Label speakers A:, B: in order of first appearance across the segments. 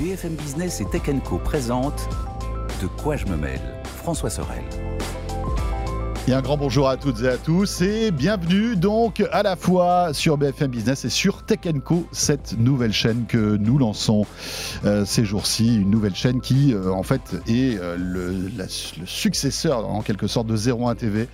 A: BFM Business et Tech Co présente De quoi je me mêle François Sorel.
B: Et un grand bonjour à toutes et à tous et bienvenue donc à la fois sur BFM Business et sur Tech Co, cette nouvelle chaîne que nous lançons euh, ces jours-ci, une nouvelle chaîne qui euh, en fait est euh, le, le successeur en quelque sorte de 01 TV.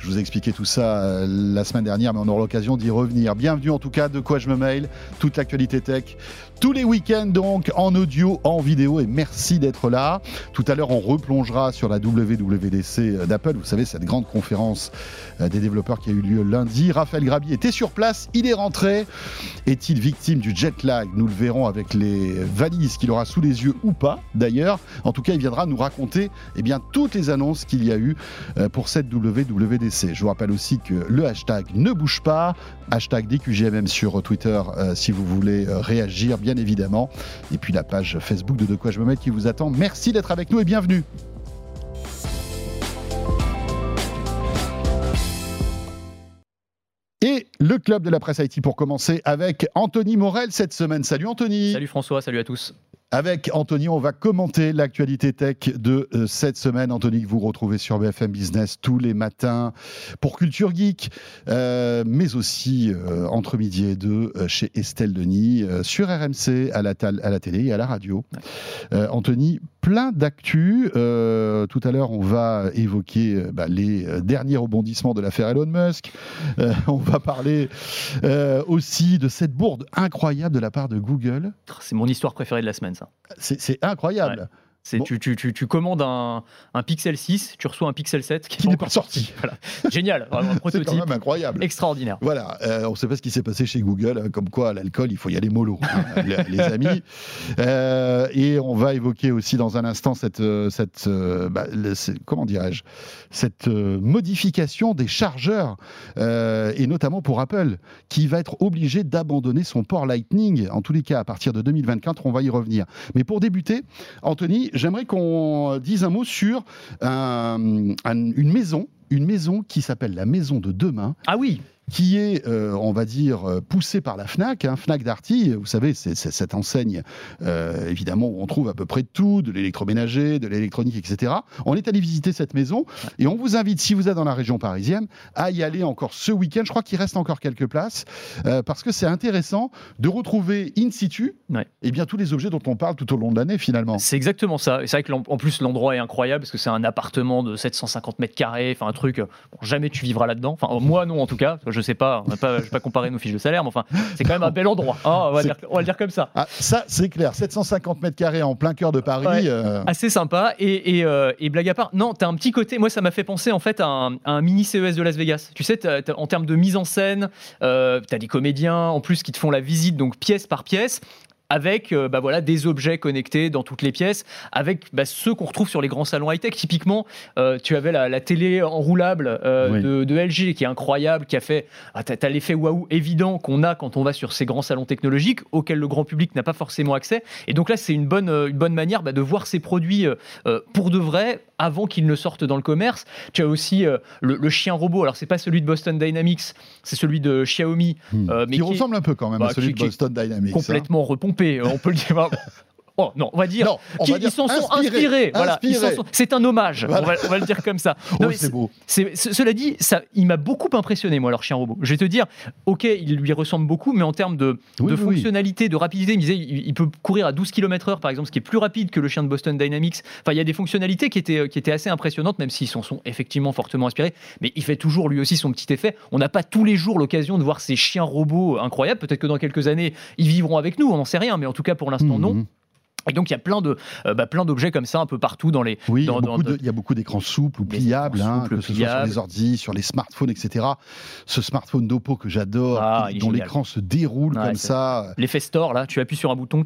B: Je vous ai expliqué tout ça euh, la semaine dernière, mais on aura l'occasion d'y revenir. Bienvenue en tout cas de quoi je me mail, toute l'actualité tech, tous les week-ends donc en audio, en vidéo et merci d'être là. Tout à l'heure, on replongera sur la WWDC d'Apple. Vous savez, cette grande conférence euh, des développeurs qui a eu lieu lundi. Raphaël Grabi était sur place, il est rentré. Est-il victime du jet lag? Nous le verrons avec les valises qu'il aura sous les yeux ou pas d'ailleurs. En tout cas, il viendra nous raconter eh bien, toutes les annonces qu'il y a eu euh, pour cette WWDC. Je vous rappelle aussi que le hashtag ne bouge pas, hashtag DQGMM sur Twitter euh, si vous voulez euh, réagir bien évidemment. Et puis la page Facebook de De quoi je me mets qui vous attend. Merci d'être avec nous et bienvenue. Et le club de la presse IT pour commencer avec Anthony Morel cette semaine. Salut Anthony.
C: Salut François, salut à tous.
B: Avec Anthony, on va commenter l'actualité tech de euh, cette semaine. Anthony, que vous retrouvez sur BFM Business tous les matins pour Culture Geek, euh, mais aussi euh, entre midi et deux chez Estelle Denis, sur RMC, à la, tal- à la télé et à la radio. Anthony, plein d'actu. Euh, tout à l'heure, on va évoquer bah, les derniers rebondissements de l'affaire Elon Musk. Euh, on va parler euh, aussi de cette bourde incroyable de la part de Google.
C: C'est mon histoire préférée de la semaine, ça.
B: C'est c'est incroyable.
C: C'est
B: Bon.
C: tu, tu, tu, tu commandes un, un Pixel 6, tu reçois un Pixel 7
B: Qui n'est pas sorti.
C: Voilà. Génial, vraiment un
B: C'est quand
C: prototype
B: même incroyable.
C: extraordinaire.
B: Voilà, euh, on ne sait pas ce qui s'est passé chez Google, euh, comme quoi l'alcool, il faut y aller mollo, hein, les, les amis. Euh, et on va évoquer aussi dans un instant cette, euh, cette bah, le- comment dirais-je, cette modification des chargeurs, euh, et notamment pour Apple, qui va être obligé d'abandonner son port Lightning, en tous les cas à partir de 2024, on va y revenir. Mais pour débuter, Anthony, j'aimerais qu'on dise un mot sur un- un- une maison, une maison qui s'appelle la Maison de Demain,
C: Ah oui,
B: qui est, euh, on va dire, euh, poussé par la FNAC, hein, FNAC Darty, vous savez, c'est cette enseigne, euh, évidemment, où on trouve à peu près tout, de l'électroménager, de l'électronique, etc. On est allé visiter cette maison et on vous invite, si vous êtes dans la région parisienne, à y aller encore ce week-end. Je crois qu'il reste encore quelques places, euh, parce que c'est intéressant de retrouver in situ
C: Ouais.
B: eh bien, tous les objets dont on parle tout au long de l'année, finalement.
C: c'est exactement ça. Et c'est vrai que en plus l'endroit est incroyable parce que c'est un appartement de 750 mètres carrés, enfin un truc, bon, jamais tu vivras là-dedans. Enfin moi non en tout cas, je sais pas, on pas, je vais pas comparer nos fiches de salaire, mais enfin c'est quand même un bel endroit. hein, on, va
B: C'est-
C: dire, on va le dire comme ça.
B: Ah, ça, c'est clair. 750 mètres carrés en plein cœur de Paris.
C: Ouais.
B: euh,
C: Assez sympa. Et, et, euh, et blague à part, non, t'as un petit côté. Moi, ça m'a fait penser en fait à un, à un mini CES de Las Vegas. Tu sais, en termes de mise en scène, euh, t'as des comédiens en plus qui te font la visite, donc pièce par pièce. Avec euh, bah voilà, des objets connectés dans toutes les pièces, avec bah, ceux qu'on retrouve sur les grands salons high-tech. Typiquement, euh, tu avais la, la télé enroulable euh,
B: Oui.
C: de, de LG qui est incroyable, qui a fait. Ah, t'as, t'as l'effet waouh évident qu'on a quand on va sur ces grands salons technologiques, auxquels le grand public n'a pas forcément accès. Et donc là, c'est une bonne, euh, une bonne manière bah, de voir ces produits pour de vrai avant qu'ils ne sortent dans le commerce. Tu as aussi euh, le, le chien robot. Alors, c'est pas celui de Boston Dynamics, c'est celui de Xiaomi,
B: hmm,
C: euh, mais
B: qui
C: qui-
B: ressemble un peu quand même
C: bah,
B: à celui
C: qui-
B: de Boston Dynamics. hein.
C: complètement repompé. Euh, On peut le dire. Oh non, on va dire.
B: Non, on
C: qui-
B: va dire
C: ils s'en sont
B: inspiré,
C: inspirés. Voilà, C'est un hommage.
B: Voilà.
C: On, va, on va le dire comme ça.
B: Oh, c'est beau.
C: cela dit, ça, il m'a beaucoup impressionné, moi, leur chien robot. Je vais te dire, ok, il lui ressemble beaucoup, mais en termes de,
B: Oui,
C: de
B: oui, oui.
C: fonctionnalité, de rapidité, il me disait, il, il peut courir à 12 km/h, par exemple, ce qui est plus rapide que le chien de Boston Dynamics. Enfin, il y a des fonctionnalités qui étaient, qui étaient assez impressionnantes, même s'ils s'en sont effectivement fortement inspirés. Mais il fait toujours lui aussi son petit effet. On n'a pas tous les jours l'occasion de voir ces chiens robots incroyables. Peut-être que dans quelques années, ils vivront avec nous, on n'en sait rien, mais en tout cas, pour l'instant, non. Et donc, il y a plein de, euh, bah, plein d'objets comme ça un peu partout dans les.
B: Oui, il y a
C: dans-
B: beaucoup
C: dans-
B: de- il y a beaucoup d'écrans souples ou pliables, hein,
C: souples,
B: que ce soit sur les ordi, sur les smartphones, etc. Ce smartphone d'Oppo que j'adore,
C: Ah,
B: dont l'écran se déroule
C: Ouais,
B: comme ça.
C: L'effet store, là, tu appuies sur un bouton,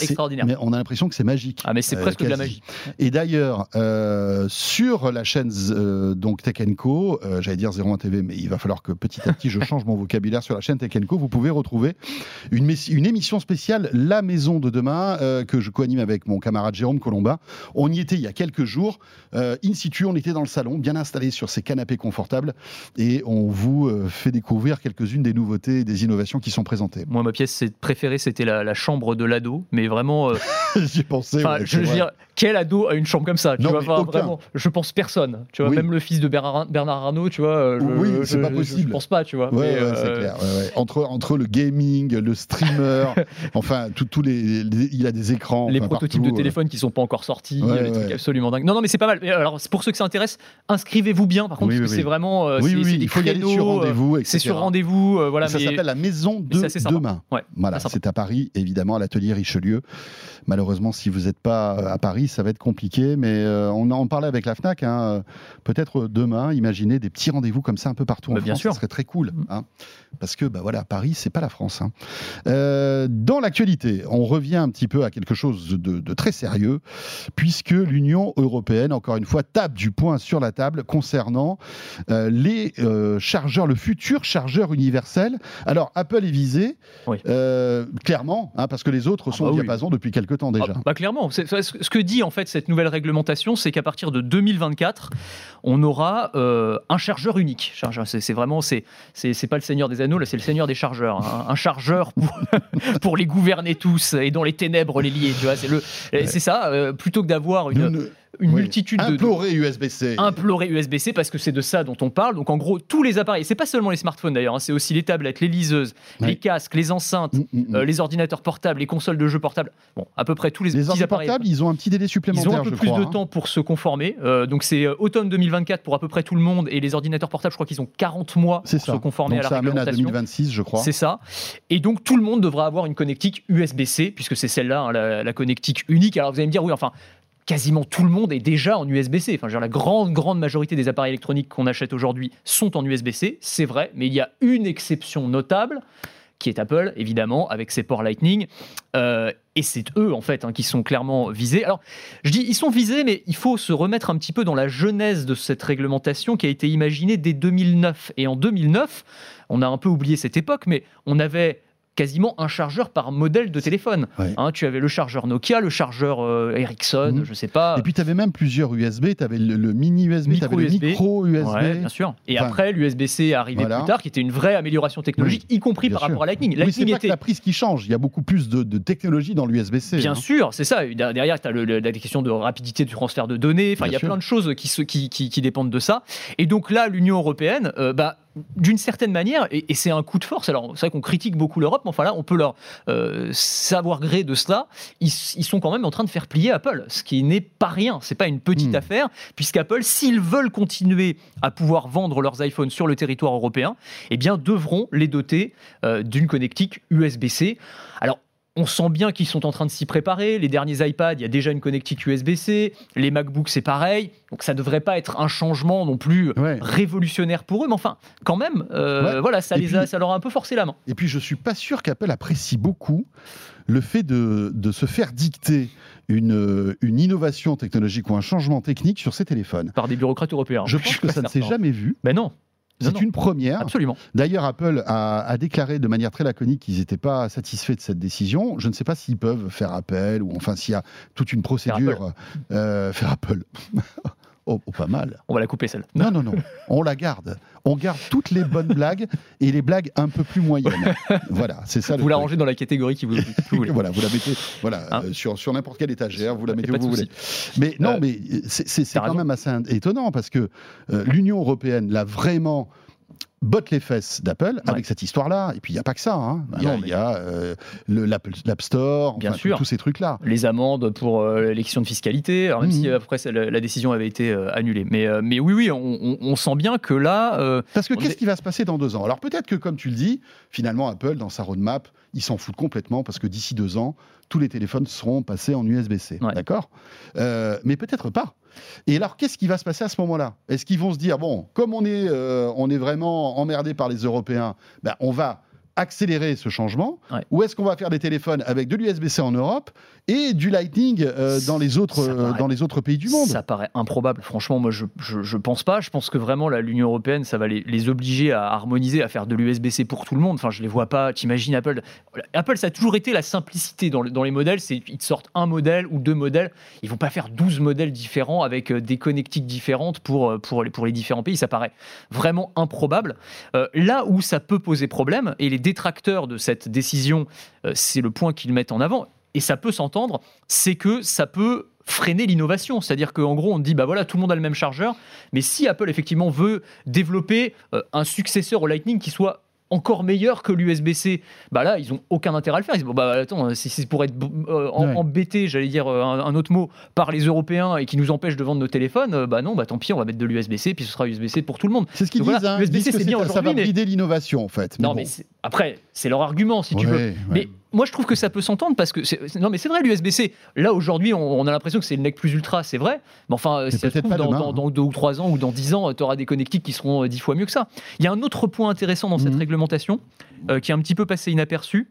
C: extraordinaire.
B: Mais on a l'impression que c'est magique.
C: Ah, mais c'est
B: euh,
C: presque de la magie.
B: Et d'ailleurs, euh, sur la chaîne euh, donc Tech Co, euh, j'allais dire 01 TV, mais il va falloir que petit à petit je change mon vocabulaire sur la chaîne Tech Co. Vous pouvez retrouver une, une émission spéciale La Maison de demain euh, que je co-anime avec mon camarade Jérôme Colombin. On y était il y a quelques jours, euh, in situ, on était dans le salon, bien installé sur ces canapés confortables, et on vous euh, fait découvrir quelques-unes des nouveautés et des innovations qui sont présentées.
C: Moi, ma pièce préférée, c'était la, la chambre de l'ado. mais vraiment.
B: J'y pensais. Ouais,
C: je veux dire, quel ado a une chambre comme ça Tu
B: Non,
C: vois, vraiment, je pense personne. Tu vois,
B: Oui.
C: même le fils de Bernard, Bernard Arnault, tu vois, je,
B: Oui, c'est pas possible.
C: Je, pense pas, tu vois.
B: Ouais,
C: mais,
B: ouais, c'est clair. Entre, entre le gaming, le streamer, enfin, tous les, les- a des écrans.
C: Les prototypes
B: partout,
C: de
B: euh.
C: téléphone qui sont pas encore sortis,
B: Ouais,
C: les trucs
B: ouais.
C: absolument dingues. Non, non, mais c'est pas mal. Alors, pour ceux que ça intéresse, inscrivez-vous bien. Par contre,
B: Oui,
C: parce
B: oui,
C: que c'est vraiment. euh,
B: Oui, oui,
C: des
B: il faut y aller sur
C: créneaux, euh,
B: rendez-vous.
C: C'est sur rendez-vous, euh, voilà.
B: ça s'appelle la Maison de demain.
C: Ouais,
B: Voilà, c'est à Paris, évidemment, à l'atelier Richelieu. Malheureusement, si vous n'êtes pas à Paris, ça va être compliqué, mais euh, on en parlait avec la FNAC. hein, Peut-être demain, imaginez des petits rendez-vous comme ça un peu partout en
C: Bah, bien
B: France,
C: sûr.
B: ça serait très cool.
C: Mm.
B: hein, parce que bah, voilà, Paris, c'est pas la France. hein. Dans l'actualité, on revient un petit peu à quelque chose de, de très sérieux, puisque l'Union européenne, encore une fois, tape du poing sur la table concernant euh, les euh, chargeurs, le futur chargeur universel. Alors, Apple est visé,
C: Oui.
B: euh, clairement, hein, parce que les autres
C: Ah
B: sont
C: bah
B: au
C: oui.
B: diapason depuis quelque temps déjà.
C: Ah, bah clairement, ce que dit en fait cette nouvelle réglementation, c'est qu'à partir de 2024, on aura un chargeur unique. C'est vraiment, c'est pas le Seigneur des Anneaux, là, c'est le Seigneur des chargeurs. hein. Un, chargeur pour, pour les gouverner tous et dans les ténèbres les lier. Tu vois, c'est le, c'est ça. euh, plutôt que d'avoir une,
B: Nous
C: une
B: oui.
C: multitude de,
B: Implorer USB-C.
C: implorer USB-C parce que c'est de ça dont on parle. Donc en gros, tous les appareils, c'est pas seulement les smartphones d'ailleurs, hein, c'est aussi les tablettes, les liseuses,
B: Ouais.
C: les casques, les enceintes,
B: Mm, mm, mm.
C: euh, les ordinateurs portables, les consoles de jeux portables. Bon, à peu près tous les,
B: les
C: petits appareils.
B: portables, ils ont un petit délai
C: Ils
B: supplémentaire,
C: ont un peu
B: je
C: plus
B: crois,
C: de
B: hein.
C: temps pour se conformer. Euh, donc c'est euh, automne 2024 pour à peu près tout le monde et les ordinateurs portables, je crois qu'ils ont 40 mois pour
B: ça.
C: se conformer
B: Donc
C: à la
B: ça amène à
C: réglementation.
B: 2026, je crois.
C: C'est ça. Et donc tout le monde devra avoir une connectique USB-C, puisque c'est celle-là, hein, la, la connectique unique. Alors vous allez me dire, oui, enfin, quasiment tout le monde est déjà en USB-C. Enfin, la grande, grande majorité des appareils électroniques qu'on achète aujourd'hui sont en USB-C, c'est vrai, mais il y a une exception notable qui est Apple, évidemment, avec ses ports Lightning. Euh, et c'est eux, en fait, hein, qui sont clairement visés. Alors, je dis, ils sont visés, mais il faut se remettre un petit peu dans la genèse de cette réglementation qui a été imaginée dès 2009. Et en 2009, on a un peu oublié cette époque, mais on avait quasiment un chargeur par modèle de téléphone.
B: Ouais.
C: Hein, tu avais le chargeur Nokia, le chargeur euh, Ericsson,
B: Mhm.
C: je sais pas.
B: Et puis tu avais même plusieurs USB, tu avais le, le mini USB, tu avais le
C: Micro USB.
B: micro USB.
C: Ouais, bien sûr. Et
B: Enfin,
C: après, l'USB-C est arrivé
B: voilà.
C: plus tard, qui était une vraie amélioration technologique, y compris par
B: sûr.
C: rapport à Lightning.
B: Oui, c'est
C: Lightning
B: pas que
C: était
B: la prise qui change, il y a beaucoup plus de, de technologie dans l'USB-C.
C: Bien
B: hein.
C: sûr, c'est ça. Derrière, tu as la question de rapidité du transfert de données. Enfin, il y a
B: sûr.
C: plein de choses qui, se- qui, qui- qui dépendent de ça. Et donc là, l'Union européenne, euh, bah, d'une certaine manière, et, et c'est un coup de force. Alors, c'est vrai qu'on critique beaucoup l'Europe, mais enfin là, on peut leur euh, savoir gré de cela. Ils, ils sont quand même en train de faire plier Apple, ce qui n'est pas rien. C'est pas une petite
B: Hmm.
C: affaire, puisqu'Apple, s'ils veulent continuer à pouvoir vendre leurs iPhones sur le territoire européen, eh bien, devront les doter euh, d'une connectique USB-C. Alors, on sent bien qu'ils sont en train de s'y préparer. Les derniers iPads, il y a déjà une connectique USB-C. Les MacBooks, c'est pareil. Donc ça ne devrait pas être un changement non plus
B: Ouais.
C: révolutionnaire pour eux. Mais enfin, quand même, euh,
B: Ouais.
C: voilà, ça,
B: Et
C: les a, ça leur a un peu forcé la main.
B: Et puis je suis pas sûr qu'Apple apprécie beaucoup le fait de, de se faire dicter une, une innovation technologique ou un changement technique sur ses téléphones.
C: Par des bureaucrates européens.
B: Je pense que ça ne s'est jamais vu.
C: Ben non,
B: C'est une première.
C: absolument.
B: D'ailleurs, Apple a, a déclaré de manière très laconique qu'ils n'étaient pas satisfaits de cette décision. Je ne sais pas s'ils peuvent faire appel ou enfin s'il y a toute une procédure. euh, faire Apple. oh, oh, pas mal.
C: On va la couper celle.
B: Non, non, non. On la garde. On garde toutes les bonnes blagues et les blagues un peu plus moyennes. Voilà, c'est ça. le
C: Vous la
B: truc.
C: rangez dans la catégorie qui vous, vous voulez.
B: Voilà, vous la mettez voilà,
C: Hein
B: euh, sur, sur n'importe quelle étagère, vous la mettez où vous voulez. Mais non,
C: Euh,
B: mais c'est- c'est quand
C: raison.
B: même assez étonnant parce que euh, l'Union européenne l'a vraiment botte les fesses d'Apple avec cette histoire-là. Et puis il n'y a pas que ça. hein.
C: Bah
B: Il y a,
C: mais-
B: a, euh, le- l'Apple- l'App Store,
C: Bien
B: enfin,
C: sûr.
B: tous ces trucs-là.
C: les amendes pour euh, les questions de fiscalité, alors même
B: Mhm.
C: si après la, la décision avait été euh, annulée. Mais, mais oui, oui, on, on- on sent bien que là,
B: Parce que qu'est-ce
C: est-
B: qui va se passer dans deux ans? Alors peut-être que, comme tu le dis, finalement, Apple, dans sa roadmap, il s'en fout complètement parce que d'ici deux ans, tous les téléphones seront passés en USB-C.
C: Ouais.
B: D'accord? Mais peut-être pas. Et alors, qu'est-ce qui va se passer à ce moment-là? Est-ce qu'ils vont se dire, bon, comme on est, euh, vraiment emmerdé par les Européens, ben, on va accélérer ce changement
C: Ouais.
B: Ou est-ce qu'on va faire des téléphones avec de l'USB-C en Europe et du Lightning euh, dans, les autres, euh, dans les autres pays du monde?
C: Ça paraît improbable. Franchement, moi, je, je, je pense pas. Je pense que vraiment, l'Union européenne, ça va les, les obliger à harmoniser, à faire de l'USB-C pour tout le monde. Enfin, je les vois pas. T'imagines Apple? Apple, ça a toujours été la simplicité dans, le- dans les modèles. C'est ils te sortent un modèle ou deux modèles. Ils vont pas faire 12 modèles différents avec euh, des connectiques différentes pour, pour, les, pour les différents pays. Ça paraît vraiment improbable. Euh, là où ça peut poser problème, et les détracteurs de cette décision, euh, c'est le point qu'ils mettent en avant. et ça peut s'entendre, c'est que ça peut freiner l'innovation. C'est-à-dire qu'en gros, on dit, bah voilà, tout le monde a le même chargeur, mais si Apple effectivement veut développer euh, un successeur au Lightning qui soit encore meilleur que l'USB-C, bah là, ils ont aucun intérêt à le faire. Ils disent, bon, bah attends, si c'est pour être euh, en-
B: Ouais.
C: embêté, j'allais dire euh, un, un autre mot, par les Européens et qui nous empêchent de vendre nos téléphones, euh, bah non, bah tant pis, on va mettre de l'USB-C, puis ce sera USB-C pour tout le monde.
B: C'est ce qu'ils disent.
C: voilà,
B: hein. Ils
C: USB-C,
B: disent que
C: c'est bien
B: ça va
C: aujourd'hui, mais-
B: brider l'innovation, en fait.
C: non,
B: bon.
C: mais après, c'est leur argument, si tu veux.
B: ouais.
C: Mais moi, je trouve que ça peut s'entendre parce que. Non, mais c'est vrai, l'USB-C. Là, aujourd'hui, on, on a l'impression que c'est le NEC plus ultra, c'est vrai. Mais enfin, si ça se
B: peut-être
C: trouve,
B: pas
C: dans,
B: demain,
C: dans-
B: hein.
C: dans deux ou trois ans ou dans dix ans, tu auras des connectiques qui seront euh, dix fois mieux que ça. Il y a un autre point intéressant dans cette
B: Mhm.
C: réglementation euh, qui est un petit peu passé inaperçu.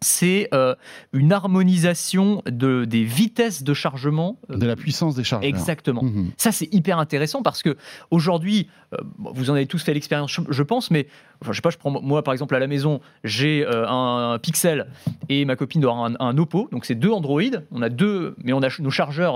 C: C'est euh, une harmonisation de, des vitesses de chargement. euh,
B: de la puissance des chargeurs.
C: exactement.
B: Mhm.
C: Ça, c'est hyper intéressant parce que aujourd'hui, euh, vous en avez tous fait l'expérience, je- je pense, mais enfin, je sais pas, je prends moi par exemple à la maison, j'ai euh, un, Pixel et ma copine doit avoir un, un Oppo, donc c'est deux Android. On a deux, mais on a nos chargeurs,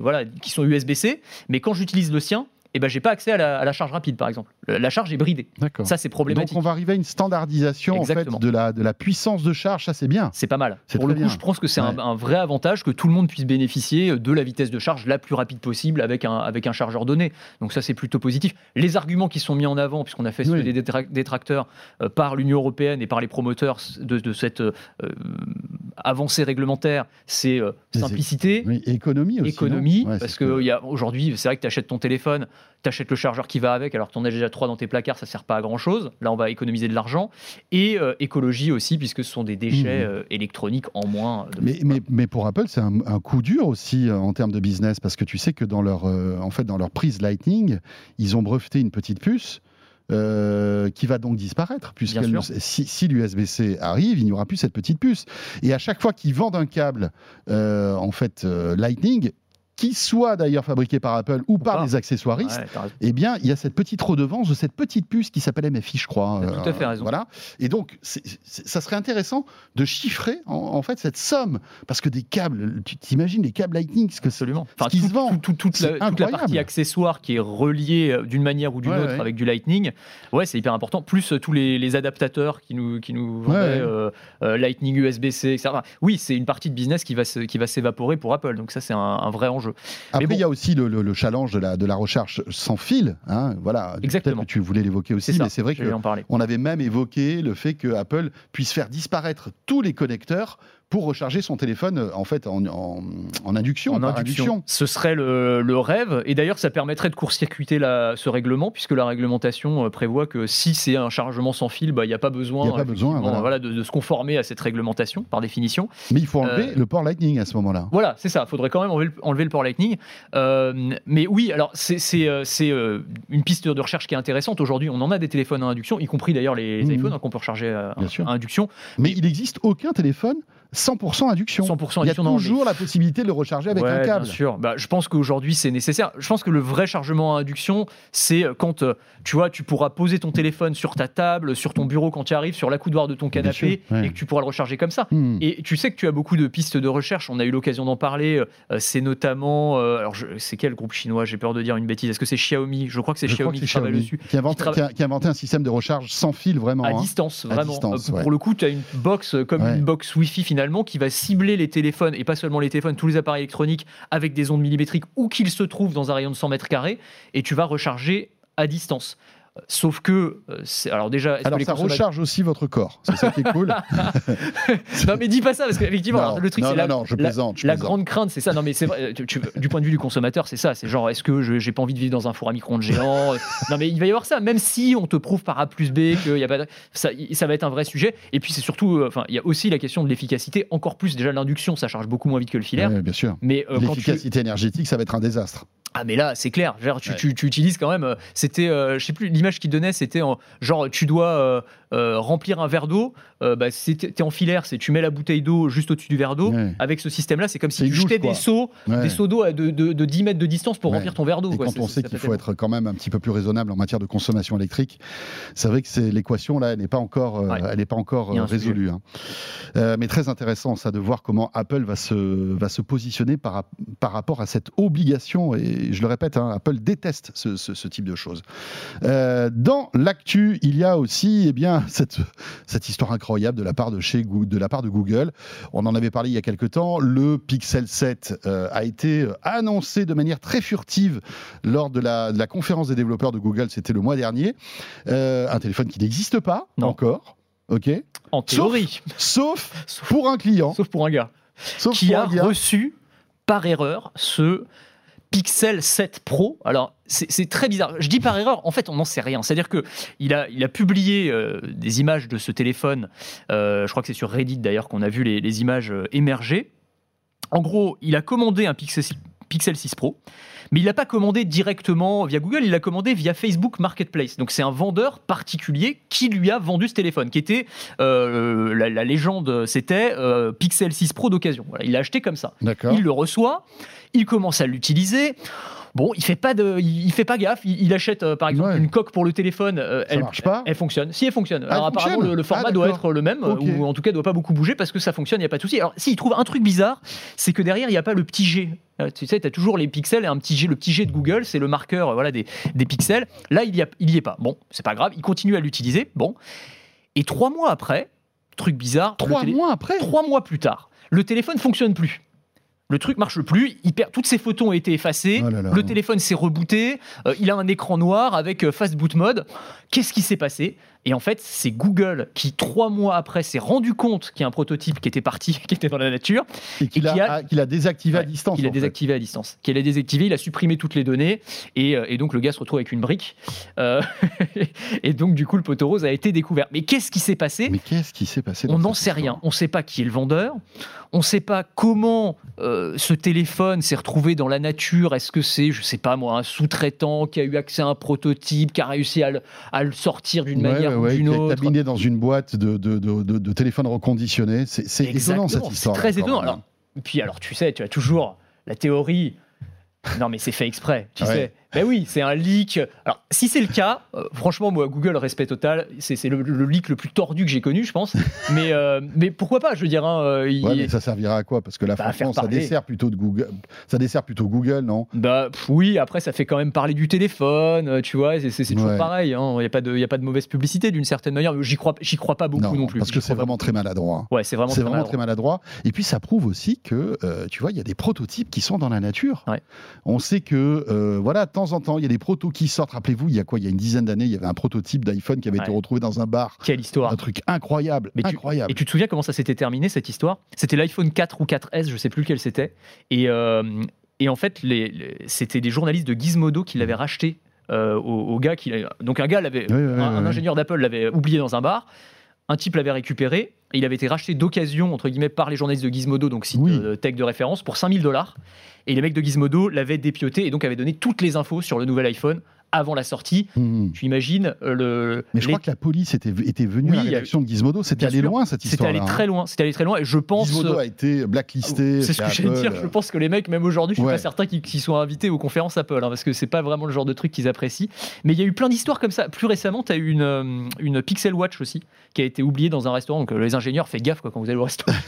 C: voilà, qui sont USB-C. Mais quand j'utilise le sien, eh ben, j'ai pas accès à la, à la charge rapide, par exemple. Le- La charge est bridée. Ça, c'est
B: Donc
C: problématique.
B: on va arriver à une standardisation en fait, de, la, de la puissance de charge, ça c'est bien.
C: C'est pas mal. Pour le coup,
B: bien.
C: je pense que c'est un,
B: Ouais.
C: un vrai avantage que tout le monde puisse bénéficier de la vitesse de charge la plus rapide possible avec un, avec un chargeur donné. Donc ça, c'est plutôt positif. Les arguments qui sont mis en avant, puisqu'on a fait
B: Oui.
C: des détra- détracteurs euh, par l'Union européenne et par les promoteurs de, de cette euh, euh, avancée réglementaire, c'est euh, simplicité.
B: Oui, économie aussi.
C: Économie,
B: Ouais,
C: parce que aujourd'hui, c'est vrai que tu achètes ton téléphone, tu achètes le chargeur qui va avec, alors que tu en as déjà trois dans tes placards, ça sert pas à grand chose. Là, on va économiser de l'argent. Et euh, écologie aussi, puisque ce sont des déchets
B: Mhm.
C: euh, électroniques en moins. de-
B: Mais, mais, mais pour Apple, c'est un, un coup dur aussi euh, en termes de business parce que tu sais que dans leur, en fait, dans leur prise Lightning, ils ont breveté une petite puce. euh, qui va donc disparaître puisque si, si l'USB-C arrive, il n'y aura plus cette petite puce. Et à chaque fois qu'ils vendent un câble, euh, en fait, euh, Lightning, qui soit d'ailleurs fabriqué par Apple ou par les accessoiristes,
C: Ouais,
B: eh bien, il y a cette petite redevance de cette petite puce qui s'appelle MFI, je crois.
C: T'as tout à fait raison.
B: Voilà. Et donc, ça serait intéressant de chiffrer en, en fait cette somme, parce que des câbles, tu t'imagines les câbles Lightning, ce que
C: Absolument.
B: ce qui
C: tout-
B: se vend.
C: tout- tout- toute, la, toute la
B: incroyable.
C: partie accessoire qui est reliée euh, d'une manière ou d'une
B: Ouais,
C: autre
B: ouais.
C: avec du Lightning, ouais, c'est hyper important. Plus euh, tous les, les adaptateurs qui nous, qui nous vendaient euh, euh, Lightning, USB-C, etc. Oui, c'est une partie de business qui va se- qui va s'évaporer pour Apple. Donc ça, c'est un, un vrai enjeu.
B: Après,
C: bon.
B: il y a aussi le, le- le challenge de la, de la recharge sans fil. Hein, voilà.
C: Exactement.
B: Que tu voulais l'évoquer aussi,
C: ça.
B: mais c'est vrai avait même évoqué le fait que Apple puisse faire disparaître tous les connecteurs pour recharger son téléphone euh, en fait en, en- en induction,
C: En induction. Ce serait le, le rêve. Et d'ailleurs, ça permettrait de court-circuiter ce règlement, puisque la réglementation euh, prévoit que si c'est un chargement sans fil, bah, il n'y a pas besoin,
B: a pas besoin, voilà.
C: de, de se conformer à cette réglementation, par définition.
B: Mais il faut enlever
C: Euh,
B: le port Lightning à ce moment-là.
C: Voilà, c'est ça. Il faudrait quand même enlever le, enlever le port Lightning. Euh, mais oui, alors c'est une piste de recherche qui est intéressante. Aujourd'hui, on en a des téléphones à induction, y compris d'ailleurs les
B: Mhm.
C: iPhones hein, qu'on peut recharger à, à induction.
B: Mais il n'existe aucun téléphone 100% induction.
C: 100%
B: Il y a
C: induction. non, mais-
B: toujours la possibilité de le recharger avec
C: Ouais,
B: un câble.
C: Bien sûr. Bah, je pense qu'aujourd'hui, c'est nécessaire. Je pense que le vrai chargement à induction, c'est quand euh, tu vois, tu pourras poser ton téléphone sur ta table, sur ton bureau quand tu arrives, sur la coudoir de ton canapé,
B: sûr, ouais.
C: et que tu pourras le recharger comme ça.
B: Hmm.
C: Et tu sais que tu as beaucoup de pistes de recherche. On a eu l'occasion d'en parler. euh, c'est notamment, euh, alors c'est quel groupe chinois? J'ai peur de dire une bêtise. Est-ce que c'est Xiaomi? Je crois que c'est Xiaomi qui travaille dessus.
B: qui, a, qui a inventé un système de recharge sans fil vraiment.
C: À
B: hein.
C: distance,
B: À
C: vraiment.
B: distance, ouais.
C: Pour le coup, tu as une box comme
B: Ouais.
C: une box Wi-Fi finalement qui va cibler les téléphones et pas seulement les téléphones, tous les appareils électroniques avec des ondes millimétriques où qu'ils se trouvent dans un rayon de 100 mètres carrés et tu vas recharger à distance. Euh, Sauf que, euh, alors déjà, que
B: Alors ça
C: consommateurs-
B: recharge aussi votre corps. C'est ça qui est cool.
C: non mais dis pas ça parce qu'effectivement, le truc c'est
B: non,
C: la,
B: non, je
C: la-
B: plaisante. je
C: la
B: plaisante.
C: grande crainte, c'est ça. Non, mais c'est vrai. tu- du point de vue du consommateur, c'est ça. C'est genre, est-ce que j'ai pas envie de vivre dans un four à micro-ondes géant? Non, mais il va y avoir ça. Même si on te prouve par A plus B qu'il y a pas, de- ça, ça va être un vrai sujet. Et puis c'est surtout, euh, enfin, il y a aussi la question de l'efficacité. Encore plus déjà l'induction, ça charge beaucoup moins vite que le filaire.
B: Ouais, bien sûr.
C: Mais euh, tu,
B: L'efficacité énergétique, ça va être un désastre.
C: ah mais là c'est clair, genre, tu,
B: Ouais.
C: tu- tu utilises quand même, euh, c'était, euh, je sais plus, l'image qu'il donnait c'était en, genre tu dois euh, remplir un verre d'eau, euh, bah, t'es en filaire, c'est tu mets la bouteille d'eau juste au-dessus du verre d'eau,
B: Ouais.
C: avec ce système là c'est comme si tu
B: douche,
C: jetais
B: quoi.
C: des seaux,
B: Ouais.
C: des seaux d'eau de, de- de 10 mètres de distance pour
B: Ouais.
C: remplir ton verre d'eau.
B: Quand on sait qu'il faut être quand même un petit peu plus raisonnable en matière de consommation électrique, c'est vrai que c'est l'équation là, elle n'est pas encore, euh, elle n'est pas encore euh, résolue. hein. Mais très intéressant ça de voir comment Apple va se va se positionner par, par rapport à cette obligation. Et je le répète, hein, Apple déteste ce, ce- ce type de choses. Dans l'actu, il y a aussi, eh bien, cette, cette histoire incroyable de la part de chez de la part de Google. On en avait parlé il y a quelque temps. Le Pixel 7 euh, a été euh, annoncé de manière très furtive lors de la, de la conférence des développeurs de Google. C'était le mois dernier. Euh, un téléphone qui n'existe pas
C: Non.
B: encore. Ok.
C: En théorie,
B: Sauf
C: sauf,
B: pour un client.
C: sauf pour un gars
B: Sauf
C: qui a
B: gars.
C: reçu par erreur ce Pixel 7 Pro. Alors, c'est très bizarre. Je dis par erreur, en fait, on n'en sait rien. C'est-à-dire que il a, il a publié euh, des images de ce téléphone. Euh, je crois que c'est sur Reddit d'ailleurs qu'on a vu les, images euh, émerger. En gros, il a commandé un Pixel 6, Pixel 6 Pro, mais il l'a pas commandé directement via Google, il l'a commandé via Facebook Marketplace. Donc c'est un vendeur particulier qui lui a vendu ce téléphone, qui était euh, la, la légende, c'était euh, Pixel 6 Pro d'occasion. Voilà, il l'a acheté comme ça. Il le reçoit, il commence à l'utiliser. Bon, il fait pas de, il, il fait pas gaffe. Il, il achète euh, par exemple
B: Ouais.
C: une coque pour le téléphone. euh, elle
B: marche pas
C: Elle fonctionne. Si elle fonctionne.
B: Ah,
C: Alors
B: elle
C: apparemment
B: fonctionne
C: le, le format
B: Ah,
C: doit être le même, ou en tout cas doit pas beaucoup bouger parce que ça fonctionne. Il y a pas de souci. Alors s'il trouve un truc bizarre, c'est que derrière il n'y a pas le petit G. Euh, Tu sais, tu as toujours les pixels et un petit G. Le petit G de Google, c'est le marqueur euh, voilà, des, des pixels. Là, il y, a, il y est pas. Bon, c'est pas grave. Il continue à l'utiliser. Bon. Et trois mois après, truc bizarre.
B: Trois
C: télé-
B: mois après?
C: Trois mois plus tard, le téléphone fonctionne plus. Le truc marche plus, il perd, toutes ses photos ont été effacées,
B: Oh là là.
C: le téléphone s'est rebooté, euh, il a un écran noir avec euh, fast boot mode. Qu'est-ce qui s'est passé? Et en fait, c'est Google qui, trois mois après, s'est rendu compte qu'il y a un prototype qui était parti, qui était dans la nature,
B: Et qu'il
C: qui
B: a,
C: a-
B: qu'il a désactivé à distance.
C: qu'il a
B: fait.
C: désactivé à distance. Qu'il a désactivé, il a supprimé toutes les données, et, euh, et donc le gars se retrouve avec une brique. Euh, et donc, du coup, le poteau rose a été découvert. Mais qu'est-ce qui s'est passé?
B: Mais qu'est-ce qui s'est passé
C: on n'en sait rien. On ne sait pas qui est le vendeur. On ne sait pas comment euh, ce téléphone s'est retrouvé dans la nature. Est-ce que c'est, je sais pas moi, un sous-traitant qui a eu accès à un prototype, qui a réussi à le, à le sortir d'une
B: Ouais,
C: manière
B: ouais,
C: ou
B: ouais,
C: d'une autre
B: terminé dans une boîte de, de, de, téléphone reconditionné. C'est c'est étonnant cette
C: c'est
B: histoire.
C: très étonnant. Alors, Et puis alors, tu sais, tu as toujours la théorie. Non, mais c'est fait exprès, tu
B: Ouais.
C: sais. Ben oui, c'est un leak. Alors, si c'est le cas, euh, franchement, moi, Google, respect total. C'est le, le leak le plus tordu que j'ai connu, je pense. mais, euh, mais pourquoi pas Je veux dire, hein, euh, il-
B: Ouais, mais ça servira à quoi? Parce que là,
C: Bah,
B: franchement, ça dessert plutôt de Google. Ça dessert plutôt Google, non?
C: Bah pff, oui, après ça fait quand même parler du téléphone, tu vois, c'est toujours
B: Ouais.
C: pareil, il n'y a, pas de- y a pas de mauvaise publicité d'une certaine manière, j'y crois, crois pas beaucoup non, plus.
B: parce que c'est vraiment très maladroit.
C: beaucoup. Ouais, c'est vraiment, très
B: vraiment très
C: maladroit.
B: maladroit. Et puis ça prouve aussi que, euh, tu vois, il y a des prototypes qui sont dans la nature.
C: Ouais.
B: On sait que, voilà, de temps en temps, il y a des protos qui sortent. Rappelez-vous, il y a quoi Il y a une dizaine d'années, il y avait un prototype d'iPhone qui avait été retrouvé dans un bar.
C: Quelle histoire
B: Un truc incroyable,
C: Mais tu-
B: incroyable.
C: Et tu te souviens comment ça s'était terminé cette histoire? C'était l'iPhone 4 ou 4S, je sais plus lequel c'était. Et, euh, et en fait, les, les- c'était des journalistes de Gizmodo qui l'avaient racheté euh, au, au gars qui donc un gars l'avait un, ingénieur d'Apple l'avait oublié dans un bar. Un type l'avait récupéré il avait été racheté d'occasion entre guillemets par les journalistes de Gizmodo, donc site
B: Oui.
C: euh, tech de référence, pour 5000 dollars. Et les mecs de Gizmodo l'avaient dépioté et donc avaient donné toutes les infos sur le nouvel iPhone avant la sortie.
B: Mhm.
C: Tu imagines euh, le
B: Mais je
C: les-
B: crois que la police était, était venue
C: Oui,
B: à la
C: a-
B: de Gizmodo. C'était allé
C: sûr.
B: loin cette
C: c'était
B: histoire.
C: allé très loin. C'était allé très loin et je pense.
B: Gizmodo a été blacklisté.
C: C'est ce que j'allais dire. Je pense que les mecs, même aujourd'hui, je suis
B: Ouais.
C: pas certain qu'ils qu'ils soient invités aux conférences Apple, hein, parce que c'est pas vraiment le genre de truc qu'ils apprécient. Mais il y a eu plein d'histoires comme ça. Plus récemment, tu as eu une, euh, une Pixel Watch aussi, qui a été oubliée dans un restaurant. Donc euh, les ingénieurs, faites gaffe quoi, quand vous allez au restaurant.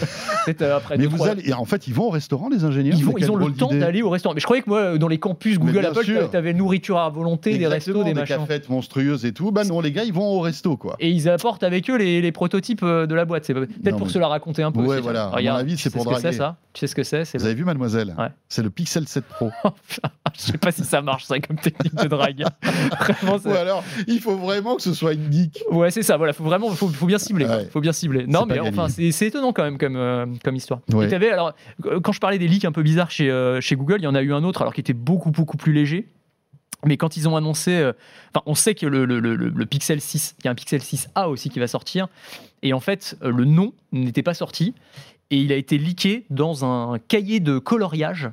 C: Euh, après
B: Mais
C: deux,
B: vous
C: trois-
B: allez, et en fait, ils vont au restaurant, les ingénieurs?
C: Ils, vont, ils ont le temps d'aller au restaurant. Mais je croyais que moi, dans les campus Google Apple, tu avais nourriture à volonté, des restos,
B: Exactement,
C: des
B: des cafettes monstrueuses et tout. Bah non, les gars, ils vont au resto, quoi.
C: Et ils apportent avec eux les, les prototypes euh, de la boîte. C'est peut-être pour se la raconter un peu.
B: Ouais,
C: aussi,
B: voilà.
C: tiens.
B: À mon
C: Regarde,
B: avis,
C: tu
B: c'est pour
C: que c'est
B: draguer.
C: ça Tu sais ce que c'est
B: Vous
C: le-
B: avez vu, mademoiselle
C: Ouais.
B: C'est le Pixel 7 Pro.
C: Je sais pas si ça marche ça comme technique de drague. Vraiment,
B: Ou alors, il faut vraiment que ce soit une geek.
C: Ouais, c'est ça. Voilà, faut vraiment, faut, faut bien cibler.
B: Ouais.
C: Faut bien cibler. Non, mais enfin, c'est étonnant quand même comme, euh, comme histoire.
B: Ouais.
C: Et t'avais, alors, quand je parlais des leaks un peu bizarres chez, euh, chez Google, il y en a eu un autre, alors qui était beaucoup beaucoup plus léger. Mais quand ils ont annoncé, euh, on sait que le, le- le- Pixel 6, il y a un Pixel 6A aussi qui va sortir, et en fait, euh, le nom n'était pas sorti, et il a été leaké dans un cahier de coloriage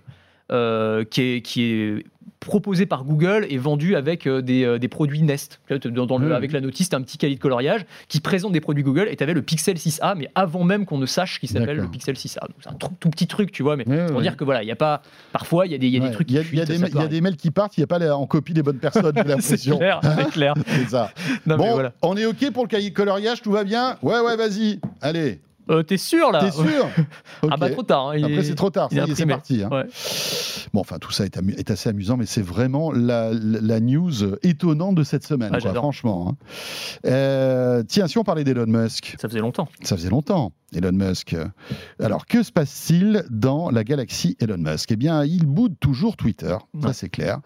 C: euh, qui est proposé par Google et vendu avec euh, des, euh, des produits Nest. Dans, dans le-
B: Mhm.
C: Avec la notice, tu un petit cahier de coloriage qui présente des produits Google et tu avais le Pixel 6A, mais avant même qu'on ne sache qu'il s'appelle le Pixel 6A. Donc, C'est un tout, tout petit truc, tu vois, mais pour
B: ouais.
C: dire que voilà, il y a pas. Parfois, il y a des, il y a des
B: Ouais.
C: trucs qui
B: il y a des, y a mails qui partent, il n'y a pas la- en copie les bonnes personnes, j'ai
C: arriver. C'est
B: l'impression.
C: clair, c'est clair.
B: C'est ça.
C: Non,
B: bon,
C: voilà.
B: on est OK pour le cahier de coloriage, tout va bien? Ouais, ouais, vas-y. Allez,
C: Euh, T'es sûr là
B: t'es sûr
C: Ah bah trop tard. hein,
B: Après,
C: est-
B: c'est trop tard, c'est parti. hein.
C: Ouais.
B: Bon, enfin, tout ça est, amu- est assez amusant, mais c'est vraiment la, news étonnante de cette semaine,
C: Ah,
B: quoi, franchement. hein. Euh, tiens, si on parlait d'Elon Musk,
C: Ça faisait longtemps.
B: ça faisait longtemps, Elon Musk. Alors, que se passe-t-il dans la galaxie Elon Musk? Eh bien, il boude toujours Twitter, ça c'est clair.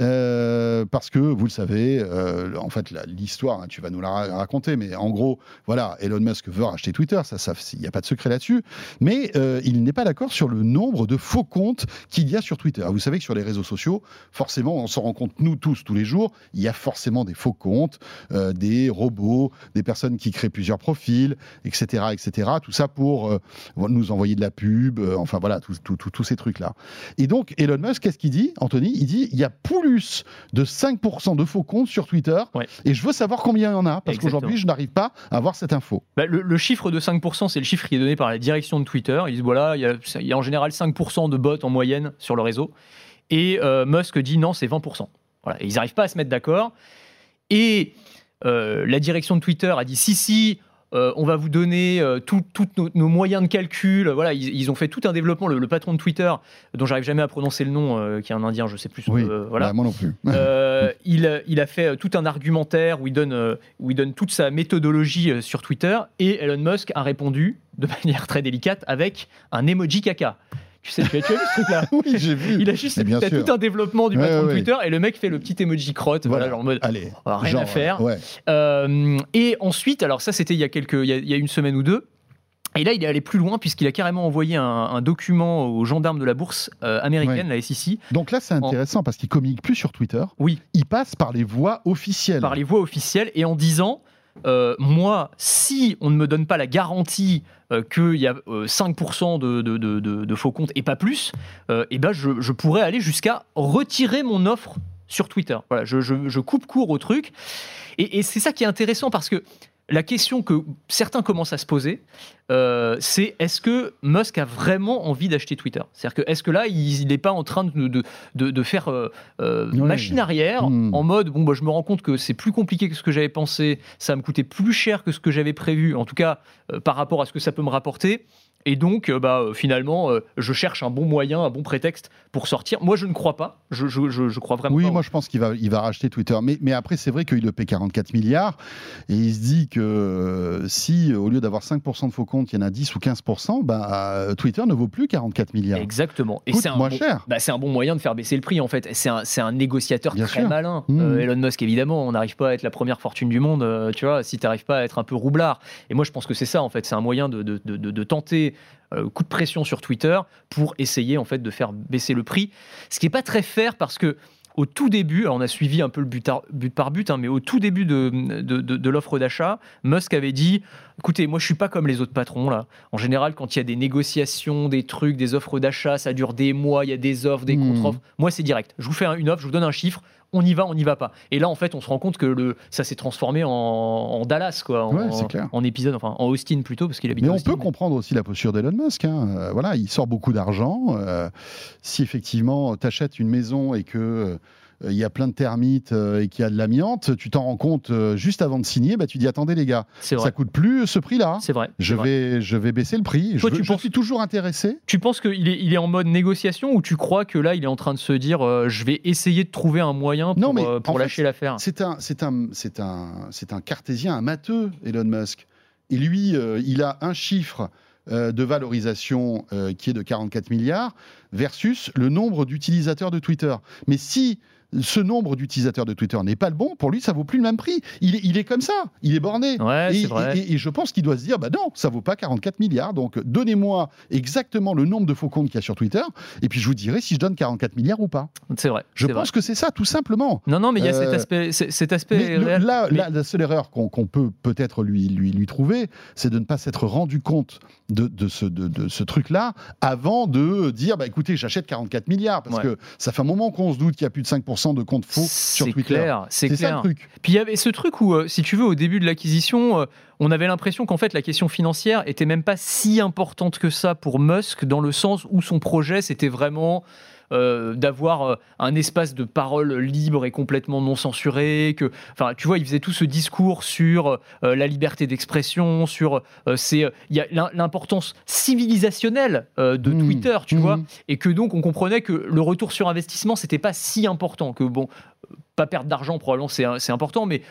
B: Euh, parce que, vous le savez, euh, en fait, l'histoire, hein, tu vas nous la ra- raconter, mais en gros, voilà, Elon Musk veut racheter Twitter, ça, ça, il n'y a pas de secret là-dessus, mais euh, il n'est pas d'accord sur le nombre de faux comptes qu'il y a sur Twitter. Vous savez que sur les réseaux sociaux, forcément, on s'en rend compte, nous tous, tous les jours, il y a forcément des faux comptes, des robots, des personnes qui créent plusieurs profils, etc., etc. Tout ça pour euh, nous envoyer de la pub, euh, enfin voilà, tous ces trucs-là. Et donc, Elon Musk, qu'est-ce qu'il dit, Anthony? Il dit il y a plus de 5% de faux comptes sur Twitter,
C: Ouais.
B: et je veux savoir combien il y en a, parce qu'aujourd'hui, je n'arrive pas à avoir cette info.
C: Bah, le, le chiffre de 5%, c'est le chiffre qui est donné par la direction de Twitter. Ils disent voilà, il y a, il y a en général 5% de bots en moyenne sur le réseau. Et euh, Musk dit non, c'est 20%. Voilà. Et ils n'arrivent pas à se mettre d'accord. Et euh, la direction de Twitter a dit si, si. Euh, on va vous donner euh, tous nos, nos moyens de calcul. Voilà, ils, ils ont fait tout un développement. Le, le patron de Twitter, dont j'arrive jamais à prononcer le nom, euh, qui est un Indien, je sais plus.
B: Oui,
C: voilà.
B: bah, moi non plus.
C: Il, a- il a fait tout un argumentaire où il donne, où il donne toute sa méthodologie sur Twitter et Elon Musk a répondu de manière très délicate avec un emoji caca. Tu sais, tu as, tu as vu ce truc-là
B: oui, j'ai vu.
C: Il a juste
B: bien sûr.
C: tout un développement du
B: Ouais,
C: patron
B: ouais,
C: de Twitter et le mec fait le petit emoji crotte, voilà, genre en mode
B: Allez,
C: rien
B: genre,
C: à faire.
B: Ouais.
C: euh, et ensuite, alors ça c'était il y a quelques, il y a, il y a une semaine ou deux. Et là, il est allé plus loin puisqu'il a carrément envoyé un, un document aux gendarmes de la bourse euh, américaine, la SEC,
B: Donc là, c'est intéressant parce qu'il communique plus sur Twitter.
C: Oui.
B: Il passe par les voies officielles.
C: par les voies officielles et en disant euh, moi, si on ne me donne pas la garantie euh, qu'il y a euh, 5% de, faux comptes et pas plus, euh, eh ben je, pourrais aller jusqu'à retirer mon offre sur Twitter. Voilà, je, coupe court au truc. Et, et c'est ça qui est intéressant parce que la question que certains commencent à se poser, euh, c'est est-ce que Musk a vraiment envie d'acheter Twitter? C'est-à-dire que est-ce que là, il n'est pas en train de, de, de- de faire euh, euh, machine arrière
B: Hmm.
C: en mode bon, bah, je me rends compte que c'est plus compliqué que ce que j'avais pensé, ça va me coûter plus cher que ce que j'avais prévu, en tout cas euh, par rapport à ce que ça peut me rapporter. Et donc, euh, bah, euh, finalement, euh, je cherche un bon moyen, un bon prétexte pour sortir. Moi, je ne crois pas. Je, je, je, je crois vraiment
B: Oui,
C: pas.
B: moi je pense qu'il va, il va racheter Twitter. Mais, mais après, c'est vrai qu'il paie 44 milliards. Et il se dit que si, au lieu d'avoir 5% de faux comptes, il y en a 10 ou 15%, bah, Twitter ne vaut plus 44 milliards.
C: Exactement. Et c'est un bon-. Bah, un bon moyen de faire baisser le prix en fait. C'est un, un négociateur
B: Bien
C: très
B: sûr.
C: malin.
B: Mmh.
C: Euh, Elon Musk évidemment, on n'arrive pas à être la première fortune du monde, euh, tu vois, si tu n'arrives pas à être un peu roublard. Et moi je pense que c'est ça en fait, c'est un moyen de, de, de- de tenter euh, coup de pression sur Twitter pour essayer en fait de faire baisser le prix. Ce qui est pas très fair parce que au tout début, on a suivi un peu le but, ar- but par but, hein, mais au tout début de- de l'offre d'achat, Musk avait dit écoutez, moi je suis pas comme les autres patrons là. En général, quand il y a des négociations, des trucs, des offres d'achat, ça dure des mois, il y a des offres, des
B: Mhm.
C: contre-offres. Moi c'est direct. Je vous fais un- une offre, je vous donne un chiffre, on y va, on n'y va pas. Et là en fait, on se rend compte que le, ça s'est transformé en, en Dallas quoi, en,
B: Ouais, c'est clair.
C: en épisode, enfin en Austin plutôt parce qu'il habite
B: Mais on peut comprendre aussi la posture d'Elon Musk. hein. Euh, voilà, il sort beaucoup d'argent. Euh, si effectivement tu achètes une maison et que euh, il y a plein de termites euh, et qu'il y a de l'amiante, tu t'en rends compte euh, juste avant de signer. Bah, tu dis attendez les gars, ça coûte plus ce prix-là.
C: C'est vrai.
B: Je
C: vrai.
B: vais, je vais baisser le prix.
C: Toi,
B: je, veux-
C: tu
B: je
C: penses-
B: suis toujours intéressé.
C: Tu penses qu'il est, il est en mode négociation ou tu crois que là, il est en train de se dire euh, je vais essayer de trouver un moyen pour,
B: Non, mais
C: euh, pour
B: en fait,
C: lâcher l'affaire?
B: C'est un, c'est un, c'est un, c'est un cartésien, un matheux, Elon Musk. Et lui, euh, il a un chiffre euh, de valorisation euh, qui est de 44 milliards versus le nombre d'utilisateurs de Twitter. Mais si ce nombre d'utilisateurs de Twitter n'est pas le bon, pour lui, ça vaut plus le même prix. Il est, il est comme ça, il est borné.
C: Ouais,
B: et,
C: vrai.
B: et- et je pense qu'il doit se dire, bah non, ça vaut pas 44 milliards, donc donnez-moi exactement le nombre de faux comptes qu'il y a sur Twitter, et puis je vous dirai si je donne 44 milliards ou pas.
C: C'est vrai.
B: Je pense
C: vrai.
B: que c'est ça, tout simplement.
C: Non, non, mais il y a cet
B: Euh,
C: aspect, cet aspect
B: Mais le-
C: réel.
B: là,
C: Mais-
B: là, la seule erreur qu'on peut peut-être lui, lui, lui trouver, c'est de ne pas s'être rendu compte de, de ce, de, de ce truc-là avant de dire bah, écoutez, j'achète 44 milliards. Parce
C: Ouais.
B: que ça fait un moment qu'on se doute qu'il y a plus de 5% de comptes faux sur
C: C'est
B: Twitter.
C: clair, c'est
B: C'est ça le
C: clair.
B: truc.
C: Puis il y avait ce truc où, euh, si tu veux, au début de l'acquisition, euh, on avait l'impression qu'en fait la question financière était même pas si importante que ça pour Musk, dans le sens où son projet c'était vraiment euh, d'avoir euh, un espace de parole libre et complètement non censuré. Que, enfin, tu vois, il faisait tout ce discours sur la liberté d'expression, sur c'est il y a l'importance civilisationnelle de
B: Mmh.
C: Twitter, tu
B: Mmh.
C: vois, et que donc on comprenait que le retour sur investissement c'était pas si important que bon pas perdre d'argent, probablement c'est important, mais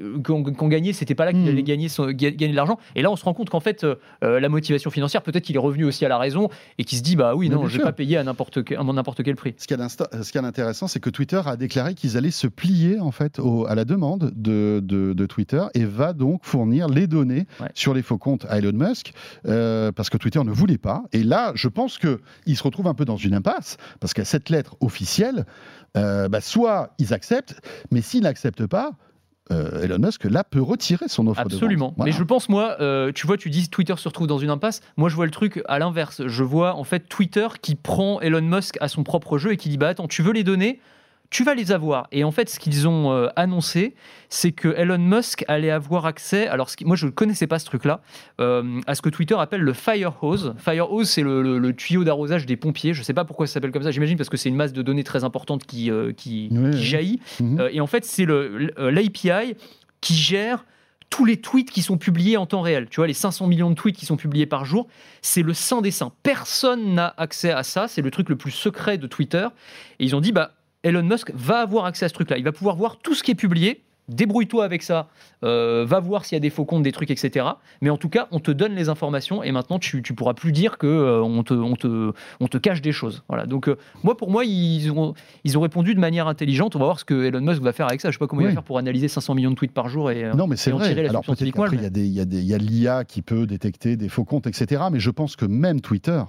C: euh, qu'on qu'on gagnait, c'était pas là qu'il
B: Mhm.
C: allait gagner, son- gagner de l'argent. Et là, on se rend compte qu'en fait, euh, euh, la motivation financière, peut-être qu'il est revenu aussi à la raison et qu'il se dit, bah oui, non, je vais pas payer à n'importe quel, prix.
B: Ce y a d'intéressant, c'est que Twitter a déclaré qu'ils allaient se plier en fait au- à la demande de, de- de Twitter et va donc fournir les données
C: Ouais.
B: sur les faux comptes à Elon Musk euh, parce que Twitter ne voulait pas. Et là, je pense qu'il se retrouve un peu dans une impasse parce qu'à cette lettre officielle, euh, bah, soit ils acceptent, mais s'ils n'acceptent pas, euh, Elon Musk là peut retirer son offre
C: Absolument.
B: de vente. Voilà.
C: Mais je pense, moi, euh, tu vois, tu dis Twitter se retrouve dans une impasse. Moi, je vois le truc à l'inverse. Je vois en fait Twitter qui prend Elon Musk à son propre jeu et qui dit, bah attends, tu veux les données? Tu vas les avoir. Et en fait, ce qu'ils ont euh, annoncé, c'est que Elon Musk allait avoir accès. Alors, ce qui- moi, je ne connaissais pas ce truc-là, euh, à ce que Twitter appelle le fire hose. Fire hose, c'est le, le- le tuyau d'arrosage des pompiers. Je ne sais pas pourquoi ça s'appelle comme ça. J'imagine parce que c'est une masse de données très importante qui, euh, qui,
B: Oui,
C: qui
B: oui.
C: jaillit.
B: Mhm.
C: Et en fait, c'est l'API qui gère tous les tweets qui sont publiés en temps réel. Tu vois, les 500 millions de tweets qui sont publiés par jour, c'est le saint des saints. Personne n'a accès à ça. C'est le truc le plus secret de Twitter. Et ils ont dit, bah, Elon Musk va avoir accès à ce truc-là. Il va pouvoir voir tout ce qui est publié. Débrouille-toi avec ça. Euh, va voir s'il y a des faux comptes, des trucs, etc. Mais en tout cas, on te donne les informations et maintenant, tu, tu pourras plus dire que euh, on, te, on, te, on te cache des choses. Voilà. Donc, euh, moi, pour moi, ils ont, ils ont répondu de manière intelligente. On va voir ce que Elon Musk va faire avec ça. Je sais pas comment il va faire pour analyser 500 millions de tweets par jour et,
B: Non, mais c'est vrai.
C: tirer la
B: Alors peut-être il y a l'IA qui peut détecter des faux comptes, etc. Mais je pense que même Twitter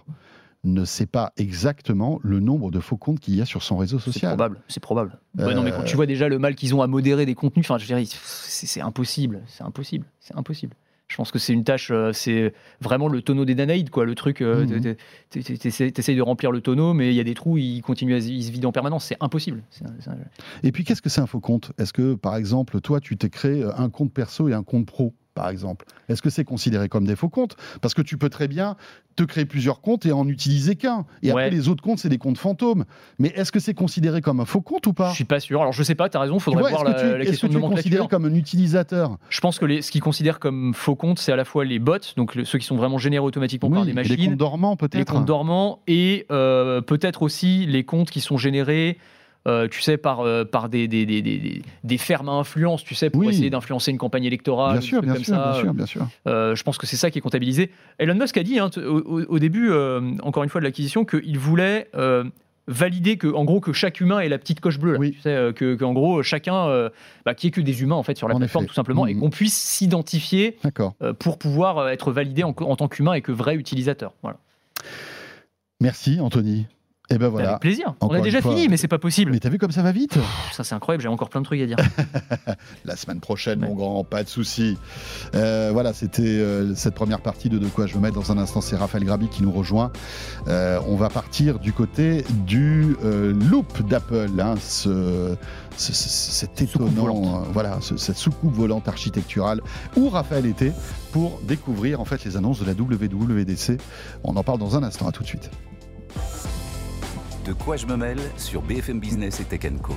B: ne sait pas exactement le nombre de faux comptes qu'il y a sur son réseau
C: C'est
B: social.
C: probable, c'est probable. Ouais, non, mais quand
B: Euh,
C: tu vois déjà le mal qu'ils ont à modérer des contenus, enfin, je dirais, c'est c'est impossible, c'est impossible, c'est impossible. Je pense que c'est une tâche, euh, c'est vraiment le tonneau des Danaïdes, quoi. Le truc, euh,
B: Mhm.
C: t'es- t'es- t'es- t'essayes de remplir le tonneau, mais il y a des trous, ils continuent à se, vident en permanence. C'est impossible. C'est- c'est-
B: Et puis, qu'est-ce que c'est un faux compte? Est-ce que, par exemple, toi, tu t'es créé un compte perso et un compte pro? Par exemple Est-ce que c'est considéré comme des faux comptes? Parce que tu peux très bien te créer plusieurs comptes et en utiliser qu'un. Et après, les autres comptes, c'est des comptes fantômes. Mais est-ce que c'est considéré comme un faux compte ou pas?
C: Je suis pas sûr. Alors, je sais pas, tu as raison, faudrait
B: vois,
C: voir la,
B: que tu,
C: la
B: est-ce
C: question
B: que
C: de
B: tu considéré
C: nomenclature.
B: comme un utilisateur?
C: Je pense que les, ce qu'ils considèrent comme faux comptes, c'est à la fois les bots, donc le- ceux qui sont vraiment générés automatiquement par des machines.
B: Les comptes dormants,
C: les
B: peut-être
C: comptes dormants et euh, peut-être aussi les comptes qui sont générés. Euh, tu sais, par, euh, par des, des, des, des, des fermes à influence, tu sais, pour
B: Oui.
C: essayer d'influencer une campagne électorale.
B: Bien
C: ou
B: sûr, bien
C: comme
B: sûr,
C: ça.
B: bien sûr, bien sûr.
C: Euh, je pense que c'est ça qui est comptabilisé. Elon Musk a dit hein, au, début, euh, encore une fois, de l'acquisition, qu'il voulait euh, valider que, en gros, que chaque humain ait la petite coche bleue. là.
B: Oui.
C: Tu sais, euh, que, qu'en gros, chacun, euh, bah, qu'il n'y ait que des humains en fait sur la
B: En
C: plateforme,
B: effet.
C: tout simplement, et
B: Mhm.
C: qu'on puisse s'identifier euh, pour pouvoir euh, être validé en, en tant qu'humain et que vrai utilisateur. Voilà.
B: Merci, Anthony. Et ben voilà.
C: Avec plaisir.
B: Encore
C: On a déjà fini, mais c'est pas possible.
B: Mais t'as vu comme ça va vite?
C: Ça, c'est incroyable. J'ai encore plein de trucs à dire.
B: La semaine prochaine,
C: Ouais.
B: mon grand, pas de souci. Euh, voilà, c'était euh, cette première partie de De quoi je me mets. Dans un instant, c'est Raphaël Grabi qui nous rejoint. Euh, on va partir du côté du loop d'Apple, hein, ce, ce- ce- cet étonnant, voilà, ce- cette soucoupe volante architecturale où Raphaël était pour découvrir en fait les annonces de la WWDC. On en parle dans un instant. À tout de suite.
A: De quoi je me mêle sur BFM Business et Tech Co.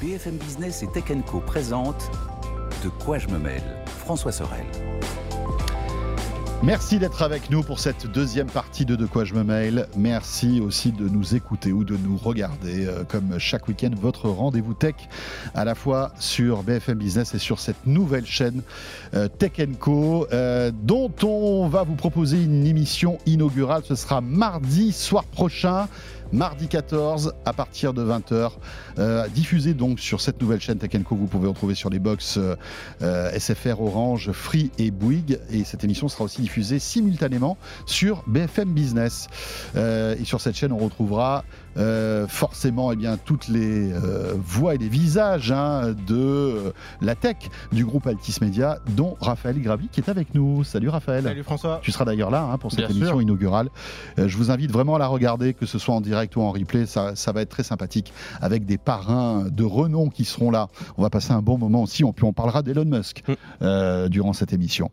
A: BFM Business et Tech Co présente De quoi je me mêle François Sorel.
B: Merci d'être avec nous pour cette deuxième partie de De quoi je me mail. Merci aussi de nous écouter ou de nous regarder euh, comme chaque week-end votre rendez-vous tech à la fois sur BFM Business et sur cette nouvelle chaîne euh, Tech Co euh, dont on va vous proposer une émission inaugurale. Ce sera mardi soir prochain. Mardi 14 à partir de 20h, euh, diffusé donc sur cette nouvelle chaîne Tech. Vous pouvez retrouver sur les box euh, euh, SFR, Orange, Free et Bouygues. Et cette émission sera aussi diffusée simultanément sur BFM Business. Euh, et sur cette chaîne, on retrouvera euh, forcément eh bien, toutes les euh, voix et les visages hein, de euh, la tech du groupe Altis Media, dont Raphaël Gravi qui est avec nous. Salut Raphaël.
D: Salut François.
B: Tu seras d'ailleurs là hein, pour cette
D: Bien
B: émission
D: sûr.
B: inaugurale. Je vous invite vraiment à la regarder, que ce soit en direct ou en replay. Ça, ça va être très sympathique avec des parrains de renom qui seront là. On va passer un bon moment aussi. On, puis on parlera d'Elon Musk
D: Mm.
B: durant cette émission.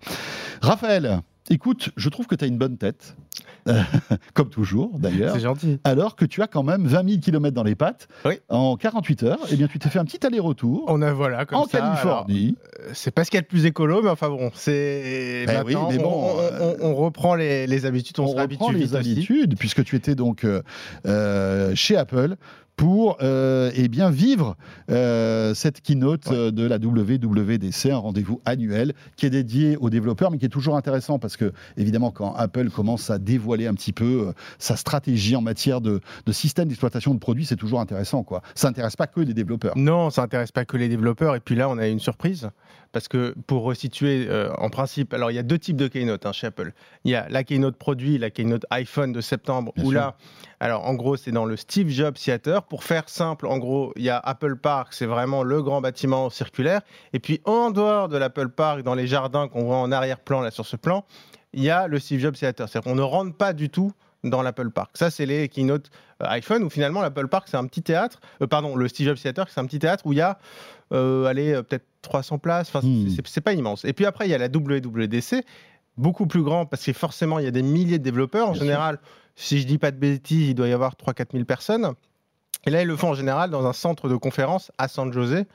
B: Raphaël, Écoute, je trouve que tu as une bonne tête, comme toujours d'ailleurs.
D: C'est gentil.
B: Alors que tu as quand même 20 000 km dans les pattes
D: Oui.
B: en 48 heures. Eh bien, tu t'es fait un petit aller-retour
D: On a voilà comme
B: en
D: ça.
B: Californie.
D: alors, euh, c'est pas ce qu'il y a de plus écolo, mais enfin bon, c'est.
B: Ben oui, mais bon,
D: on, on- reprend les, les habitudes, on,
B: on
D: se
B: reprend
D: réhabitue
B: les habitudes, puisque tu étais donc euh, euh, chez Apple pour euh, eh bien vivre euh, cette keynote
D: Ouais.
B: euh, de la WWDC, un rendez-vous annuel qui est dédié aux développeurs, mais qui est toujours intéressant parce que évidemment quand Apple commence à dévoiler un petit peu euh, sa stratégie en matière de, de système d'exploitation de produits, c'est toujours intéressant quoi. Ça n'intéresse pas que les développeurs.
D: Non, ça intéresse pas que les développeurs. Et puis là, on a une surprise. Parce que pour resituer, euh, en principe, alors il y a deux types de keynote hein, chez Apple. Il y a la keynote produit, la keynote iPhone de septembre,
B: Bien
D: où
B: sûr.
D: là, alors en gros, c'est dans le Steve Jobs Theater. Pour faire simple, en gros, il y a Apple Park, c'est vraiment le grand bâtiment circulaire. Et puis en dehors de l'Apple Park, dans les jardins qu'on voit en arrière-plan, là sur ce plan, il y a le Steve Jobs Theater. C'est-à-dire qu'on ne rentre pas du tout dans l'Apple Park. Ça, c'est les keynote euh, iPhone, où finalement l'Apple Park, c'est un petit théâtre. Euh, pardon, le Steve Jobs Theater, c'est un petit théâtre où il y a, allez, euh, peut-être 300 places. Enfin,
B: Hmm.
D: c'est- pas immense. Et puis après, il y a la WWDC, beaucoup plus grand, parce que forcément, il y a des milliers de développeurs. En
B: Bien
D: général, si je dis pas de bêtises, il doit y avoir 3-4 000 personnes. Et là, ils le font en général dans un centre de conférence à San José,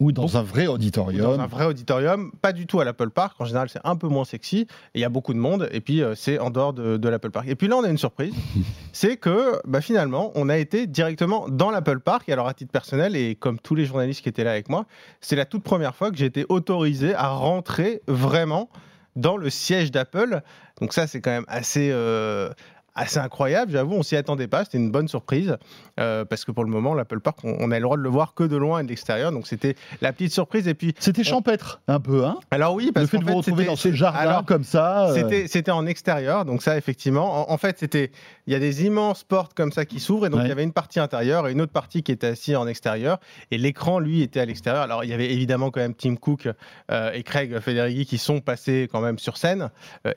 B: Ou dans un vrai
D: dans
B: auditorium.
D: un vrai auditorium, pas du tout à l'Apple Park. En général, c'est un peu moins sexy. Et il y a beaucoup de monde. Et puis, euh, c'est en dehors de, de l'Apple Park. Et puis là, on a une surprise. c'est que bah, finalement, on a été directement dans l'Apple Park. Et alors, à titre personnel, et comme tous les journalistes qui étaient là avec moi, c'est la toute première fois que j'ai été autorisé à rentrer vraiment dans le siège d'Apple. Donc ça, c'est quand même assez... euh, assez incroyable, j'avoue, on s'y attendait pas, c'était une bonne surprise, euh, parce que pour le moment, l'Apple Park, on, a le droit de le voir que de loin et de l'extérieur, donc c'était la petite surprise. Et puis,
B: C'était champêtre un peu, hein?
D: Alors oui,
B: Le
D: parce
B: fait de vous retrouver dans ce jardin
D: alors,
B: comme ça. euh,
D: c'était, en extérieur, donc ça effectivement. En, en fait, c'était, il y a des immenses portes comme ça qui s'ouvrent, et donc
B: Ouais.
D: il y avait une partie intérieure et une autre partie qui était assise en extérieur, et l'écran lui était à l'extérieur. Alors il y avait évidemment quand même Tim Cook euh, et Craig Federighi qui sont passés quand même sur scène,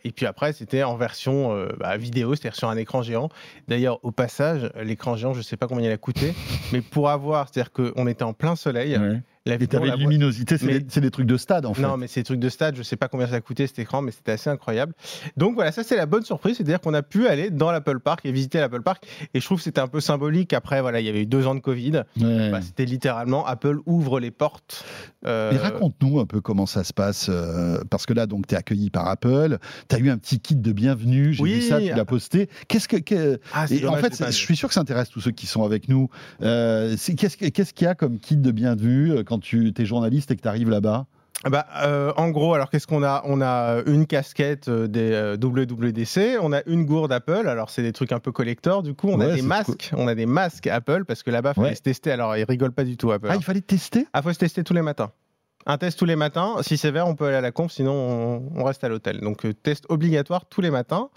D: et puis après c'était en version bah, vidéo, c'est-à-dire sur un écran géant. D'ailleurs au passage, l'écran géant, je sais pas combien il a coûté, mais pour avoir, c'est-à-dire qu'on était en plein soleil,
B: ouais.
D: La
B: Et t'avais
D: la
B: luminosité, c'est
D: Mais-
B: des, trucs de stade en fait.
D: non, mais c'est des trucs de stade, je sais pas combien ça a coûté cet écran, mais c'était assez incroyable. Donc voilà, ça c'est la bonne surprise, c'est-à-dire qu'on a pu aller dans l'Apple Park et visiter l'Apple Park. Et je trouve que c'était un peu symbolique. Après, voilà, il y avait eu deux ans de Covid.
B: Ouais.
D: Bah, c'était littéralement Apple ouvre les portes. euh,
B: Et raconte-nous un peu comment ça se passe, euh, parce que là, donc, tu es accueilli par Apple, tu as eu un petit kit de bienvenue, j'ai
D: Oui.
B: vu ça, tu l'as posté. Qu'est-ce que. que-
D: ah,
B: Et en fait, je suis sûr que ça intéresse tous ceux qui sont avec nous. Euh, qu'est-ce qu'il y a comme kit de bienvenue euh, quand tu es journaliste et que tu arrives là-bas
D: Bah, euh, en gros, alors qu'est-ce qu'on a? On a une casquette euh, des euh, WWDC, on a une gourde Apple. Alors c'est des trucs un peu collector. Du coup, on
B: Ouais,
D: a des masques, on a des masques Apple parce que là-bas, il fallait se tester. Alors ils rigolent pas du tout Apple.
B: Ah, il fallait tester?
D: Ah, faut se tester tous les matins. Un test tous les matins. Si c'est vert, on peut aller à la conf, sinon on, on reste à l'hôtel. Donc euh, test obligatoire tous les matins,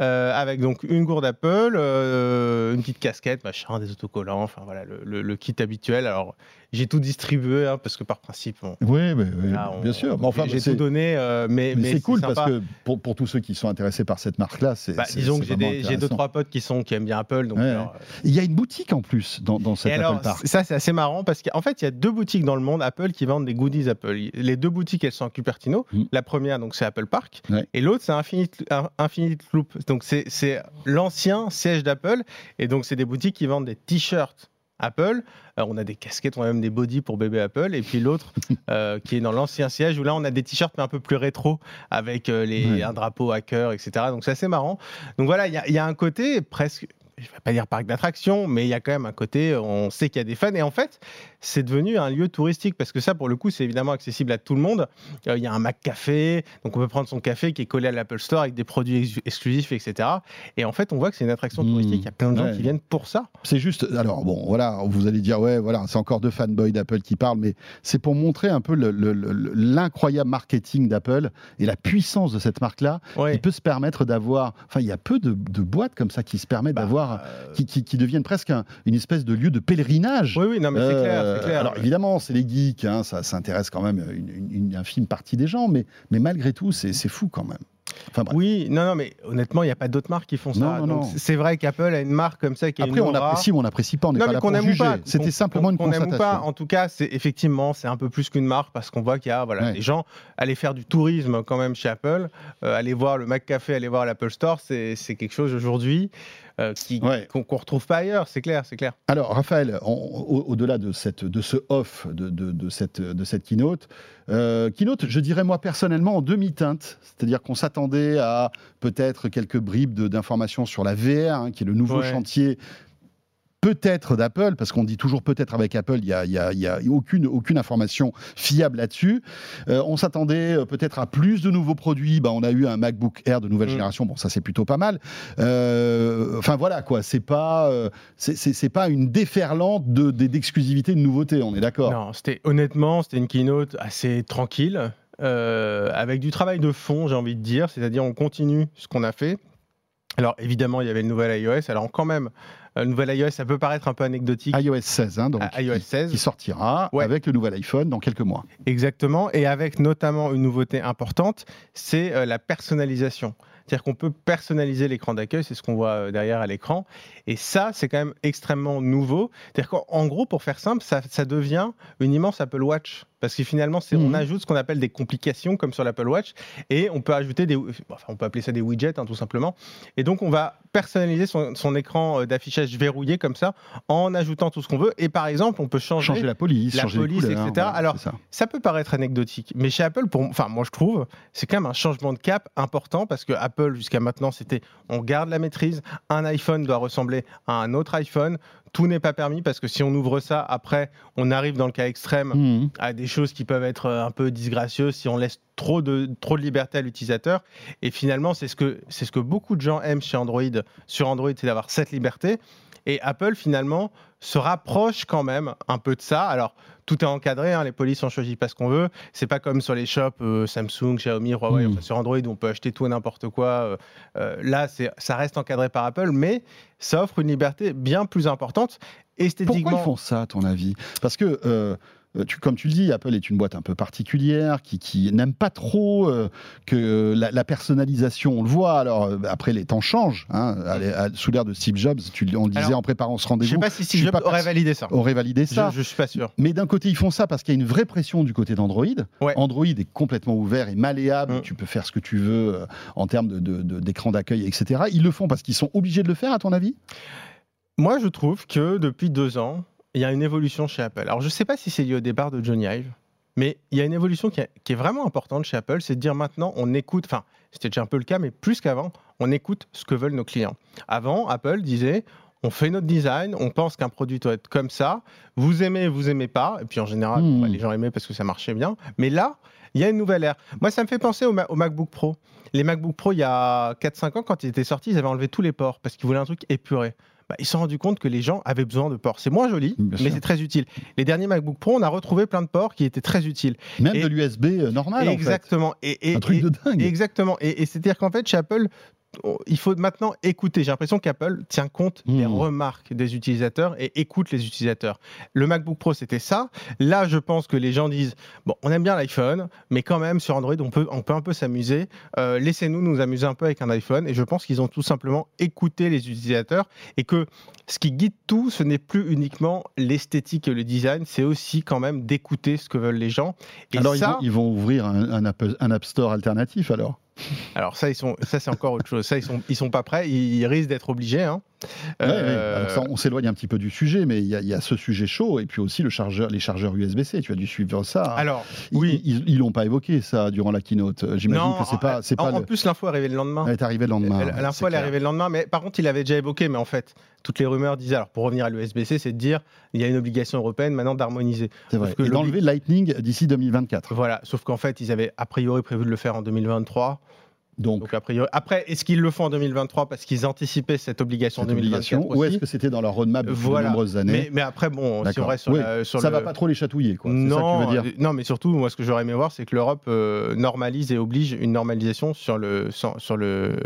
D: euh, avec donc une gourde Apple, euh, une petite casquette, machin, des autocollants, enfin voilà le, le- le kit habituel. Alors j'ai tout distribué hein, parce que par principe, on-
B: Oui, mais, oui,
D: là, on-
B: bien sûr. Mais enfin,
D: j'ai tout donné, euh, mais,
B: mais
D: mais
B: c'est cool
D: sympa.
B: parce que pour, pour tous ceux qui sont intéressés par cette marque-là, c'est.
D: Bah, disons que j'ai deux trois potes qui sont qui aiment bien Apple, donc
B: Ouais,
D: alors, euh,
B: Il y a une boutique en plus dans, dans cet
D: Et
B: Apple
D: alors,
B: Park.
D: ça, c'est assez marrant parce qu'en fait, il y a deux boutiques dans le monde Apple qui vendent des goodies Apple. Les deux boutiques, elles sont à Cupertino.
B: Mm.
D: La première, donc, c'est Apple Park.
B: Ouais.
D: Et l'autre, c'est Infinite, un- Infinite Loop. Donc, c'est l'ancien siège d'Apple. Et donc, c'est des boutiques qui vendent des t-shirts Apple. Euh, on a des casquettes, on a même des bodys pour bébé Apple. Et puis l'autre, euh, qui est dans l'ancien siège, où là, on a des t-shirts, mais un peu plus rétro, avec euh, les,
B: Ouais.
D: un drapeau hacker, etc. Donc, c'est assez marrant. Donc, voilà, il y a- il y a un côté presque je vais pas dire parc d'attractions, mais il y a quand même un côté, on sait qu'il y a des fans. Et en fait, c'est devenu un lieu touristique parce que ça, pour le coup, c'est évidemment accessible à tout le monde. Euh, Il y a un Mac Café, donc on peut prendre son café qui est collé à l'Apple Store avec des produits ex- exclusifs, etc. Et en fait, on voit que c'est une attraction
B: Mmh.
D: touristique. Il y a plein de gens
B: Ouais.
D: qui viennent pour ça.
B: C'est juste, alors bon, voilà, vous allez dire, ouais, voilà, c'est encore deux fanboys d'Apple qui parlent, mais c'est pour montrer un peu le- le- le- l'incroyable marketing d'Apple et la puissance de cette marque-là.
D: Ouais.
B: Il peut se permettre d'avoir, enfin, il y a peu de, de boîtes comme ça qui se permettent
D: Bah,
B: d'avoir,
D: euh,
B: qui, qui- qui deviennent presque un- une espèce de lieu de pèlerinage.
D: Oui, oui, non, mais c'est
B: Euh,
D: clair, c'est clair.
B: Alors évidemment, c'est les geeks, hein, ça, ça intéresse quand même une, une- une infime partie des gens, mais, mais malgré tout, c'est fou quand même. Enfin.
D: Oui, non, non, mais honnêtement, il n'y a pas d'autres marques qui font ça. C'est vrai qu'Apple a une marque comme ça qui est
B: Après,
D: une
B: on apprécie ou on n'apprécie pas, on n'est pas là pour juger.
D: pas.
B: C'était simplement une
D: ou pas.
B: constatation.
D: En tout cas, c'est effectivement, c'est un peu plus qu'une marque parce qu'on voit qu'il y a voilà,
B: Ouais.
D: les gens aller faire du tourisme quand même chez Apple, euh, aller voir le McCafé, aller voir l'Apple Store, c'est quelque chose aujourd'hui euh, qui
B: Ouais.
D: qu'on qu'on retrouve pas ailleurs. C'est clair, c'est clair.
B: Alors, Raphaël, au- au-delà de, cette, de ce off de, de- de cette, de cette keynote, euh, keynote, je dirais moi personnellement en demi-teinte, c'est-à-dire qu'on s'attendait à peut-être quelques bribes d'informations sur la VR, hein, qui est le nouveau
D: Ouais.
B: chantier. Peut-être d'Apple, parce qu'on dit toujours peut-être avec Apple, il n'y a, y a- il y a aucune, aucune information fiable là-dessus. Euh, on s'attendait euh, peut-être à plus de nouveaux produits. Ben, on a eu un MacBook Air de nouvelle
D: Mm.
B: génération. Bon, ça c'est plutôt pas mal. Euh, Enfin voilà quoi, c'est pas, euh, c'est- pas une déferlante de- de- d'exclusivité, de, nouveauté. On est d'accord.
D: Non, c'était honnêtement, c'était une keynote assez tranquille, avec du travail de fond, j'ai envie de dire. C'est-à-dire, on continue ce qu'on a fait. Alors évidemment, il y avait le nouvel iOS. Alors quand même, le nouvel iOS, ça peut paraître un peu anecdotique.
B: iOS 16, hein, donc,
D: Ah, iOS
B: qui,
D: 16.
B: qui sortira
D: Ouais.
B: avec le nouvel iPhone dans quelques mois.
D: Exactement, et avec notamment une nouveauté importante, c'est euh, la personnalisation. C'est-à-dire qu'on peut personnaliser l'écran d'accueil, c'est ce qu'on voit euh, derrière à l'écran. Et ça, c'est quand même extrêmement nouveau. C'est-à-dire qu'en en gros, pour faire simple, ça, ça devient une immense Apple Watch. Parce que finalement, c'est- on ajoute ce qu'on appelle des complications, comme sur l'Apple Watch, et on peut ajouter des, enfin, on peut appeler ça des widgets, hein, tout simplement. Et donc, on va personnaliser son, son écran euh, d'affichage verrouillé comme ça, en ajoutant tout ce qu'on veut. Et par exemple, on peut changer
B: Changer la police,
D: la
B: changer
D: police,
B: couleurs,
D: etc. Alors,
B: ça.
D: ça peut paraître anecdotique, mais chez Apple, pour, enfin moi je trouve, c'est quand même un changement de cap important parce que Apple jusqu'à maintenant c'était on garde la maîtrise, un iPhone doit ressembler à un autre iPhone, tout n'est pas permis parce que si on ouvre ça après, on arrive dans le cas extrême
B: Mhm.
D: à des choses qui peuvent être euh, un peu disgracieuses si on laisse trop de, trop de liberté à l'utilisateur. Et finalement, c'est ce, que, c'est ce que beaucoup de gens aiment chez Android, sur Android, c'est d'avoir cette liberté. Et Apple, finalement, se rapproche quand même un peu de ça. Alors, tout est encadré, hein, les polices, on choisit pas ce qu'on veut. C'est pas comme sur les shops euh, Samsung, Xiaomi, Huawei,
B: Mm.
D: enfin, sur Android, où on peut acheter tout et n'importe quoi. Euh, euh, là, ça reste encadré par Apple, mais ça offre une liberté bien plus importante. Esthétiquement,
B: Pourquoi ils font ça, à ton avis? Parce que, tu, comme tu le dis, Apple est une boîte un peu particulière qui, qui n'aime pas trop euh, que la, la personnalisation, on le voit. Alors, euh, après, les temps changent. hein. À l'é- à- sous l'ère de Steve Jobs, tu, on le disait
D: Alors,
B: en préparant ce
D: je
B: rendez-vous,
D: sais pas si Steve Jobs aurait validé ça.
B: aurait validé ça.
D: Je, je suis pas sûr.
B: Mais d'un côté, ils font ça parce qu'il y a une vraie pression du côté d'Android.
D: Ouais.
B: Android est complètement ouvert et malléable.
D: Mm.
B: Tu peux faire ce que tu veux euh, en termes de- de- de- d'écran d'accueil, etc. Ils le font parce qu'ils sont obligés de le faire, à ton avis?
D: Moi, je trouve que depuis deux ans, il y a une évolution chez Apple. Alors, je ne sais pas si c'est lié au départ de Johnny Ive, mais il y a une évolution qui est, qui est vraiment importante chez Apple, c'est de dire maintenant, on écoute, enfin, c'était déjà un peu le cas, mais plus qu'avant, on écoute ce que veulent nos clients. Avant, Apple disait, on fait notre design, on pense qu'un produit doit être comme ça, vous aimez, vous aimez pas, et puis en général,
B: Hmm.
D: bah, les gens aimaient parce que ça marchait bien, mais là, il y a une nouvelle ère. Moi, ça me fait penser au, Ma- au MacBook Pro. Les MacBook Pro, il y a 4-5 ans, quand ils étaient sortis, ils avaient enlevé tous les ports parce qu'ils voulaient un truc épuré. Bah, ils se sont rendus compte que les gens avaient besoin de ports. C'est moins joli,
B: Bien
D: mais c'est très utile. Les derniers MacBook Pro, on a retrouvé plein de ports qui étaient très utiles.
B: Même
D: Et-
B: de l'USB euh, normal, en fait.
D: Exactement. Et, et-
B: Un truc de dingue.
D: Exactement. Et, et c'est-à-dire qu'en fait, chez Apple, il faut maintenant écouter. J'ai l'impression qu'Apple tient compte des
B: Hmm.
D: remarques des utilisateurs et écoute les utilisateurs. Le MacBook Pro, c'était ça. Là, je pense que les gens disent bon, on aime bien l'iPhone, mais quand même sur Android, on peut, on peut un peu s'amuser. Euh, Laissez-nous nous amuser un peu avec un iPhone. Et je pense qu'ils ont tout simplement écouté les utilisateurs et que ce qui guide tout, ce n'est plus uniquement l'esthétique et le design, c'est aussi quand même d'écouter ce que veulent les gens. Et
B: alors, ils,
D: ça,
B: vont, ils vont ouvrir un, un Apple- un App Store alternatif, alors?
D: Alors ça, ils sont, ça c'est encore autre chose. Ça, ils sont, ils sont pas prêts. Ils risquent d'être obligés. hein.
B: Ouais, ouais.
D: Euh,
B: Alors ça, on s'éloigne un petit peu du sujet, mais il y, a- il y a ce sujet chaud et puis aussi le chargeur, les chargeurs USB-C. Tu as dû suivre ça.
D: alors,
B: Ils-
D: oui.
B: ils l'ont pas évoqué ça durant la keynote. J'imagine
D: non,
B: que c'est pas, c'est
D: en,
B: pas
D: en
B: le-
D: plus l'info est arrivée le lendemain.
B: elle est arrivée le lendemain.
D: L'info est
B: clair.
D: arrivée le lendemain, mais par contre il avait déjà évoqué, mais en fait toutes les rumeurs disaient, alors pour revenir à l'USB-C, c'est de dire il y a une obligation européenne maintenant d'harmoniser.
B: C'est vrai.
D: Que
B: Et d'enlever Lightning d'ici 2024.
D: Voilà, sauf qu'en fait ils avaient a priori prévu de le faire en 2023.
B: Donc,
D: Donc a priori, après est-ce qu'ils le font en 2023 parce qu'ils anticipaient cette obligation en
B: cette
D: 2024
B: obligation, ou est-ce que c'était dans leur roadmap depuis
D: Voilà.
B: de nombreuses années
D: mais, mais après bon, si on
B: D'accord.
D: reste sur,
B: Oui,
D: la- sur
B: Ça
D: le...
B: va pas trop les chatouiller, quoi. C'est ça que
D: Non,
B: tu veux dire
D: non, mais surtout, moi, ce que j'aurais aimé voir, c'est que l'Europe euh, normalise et oblige une normalisation sur, le, sur, sur le,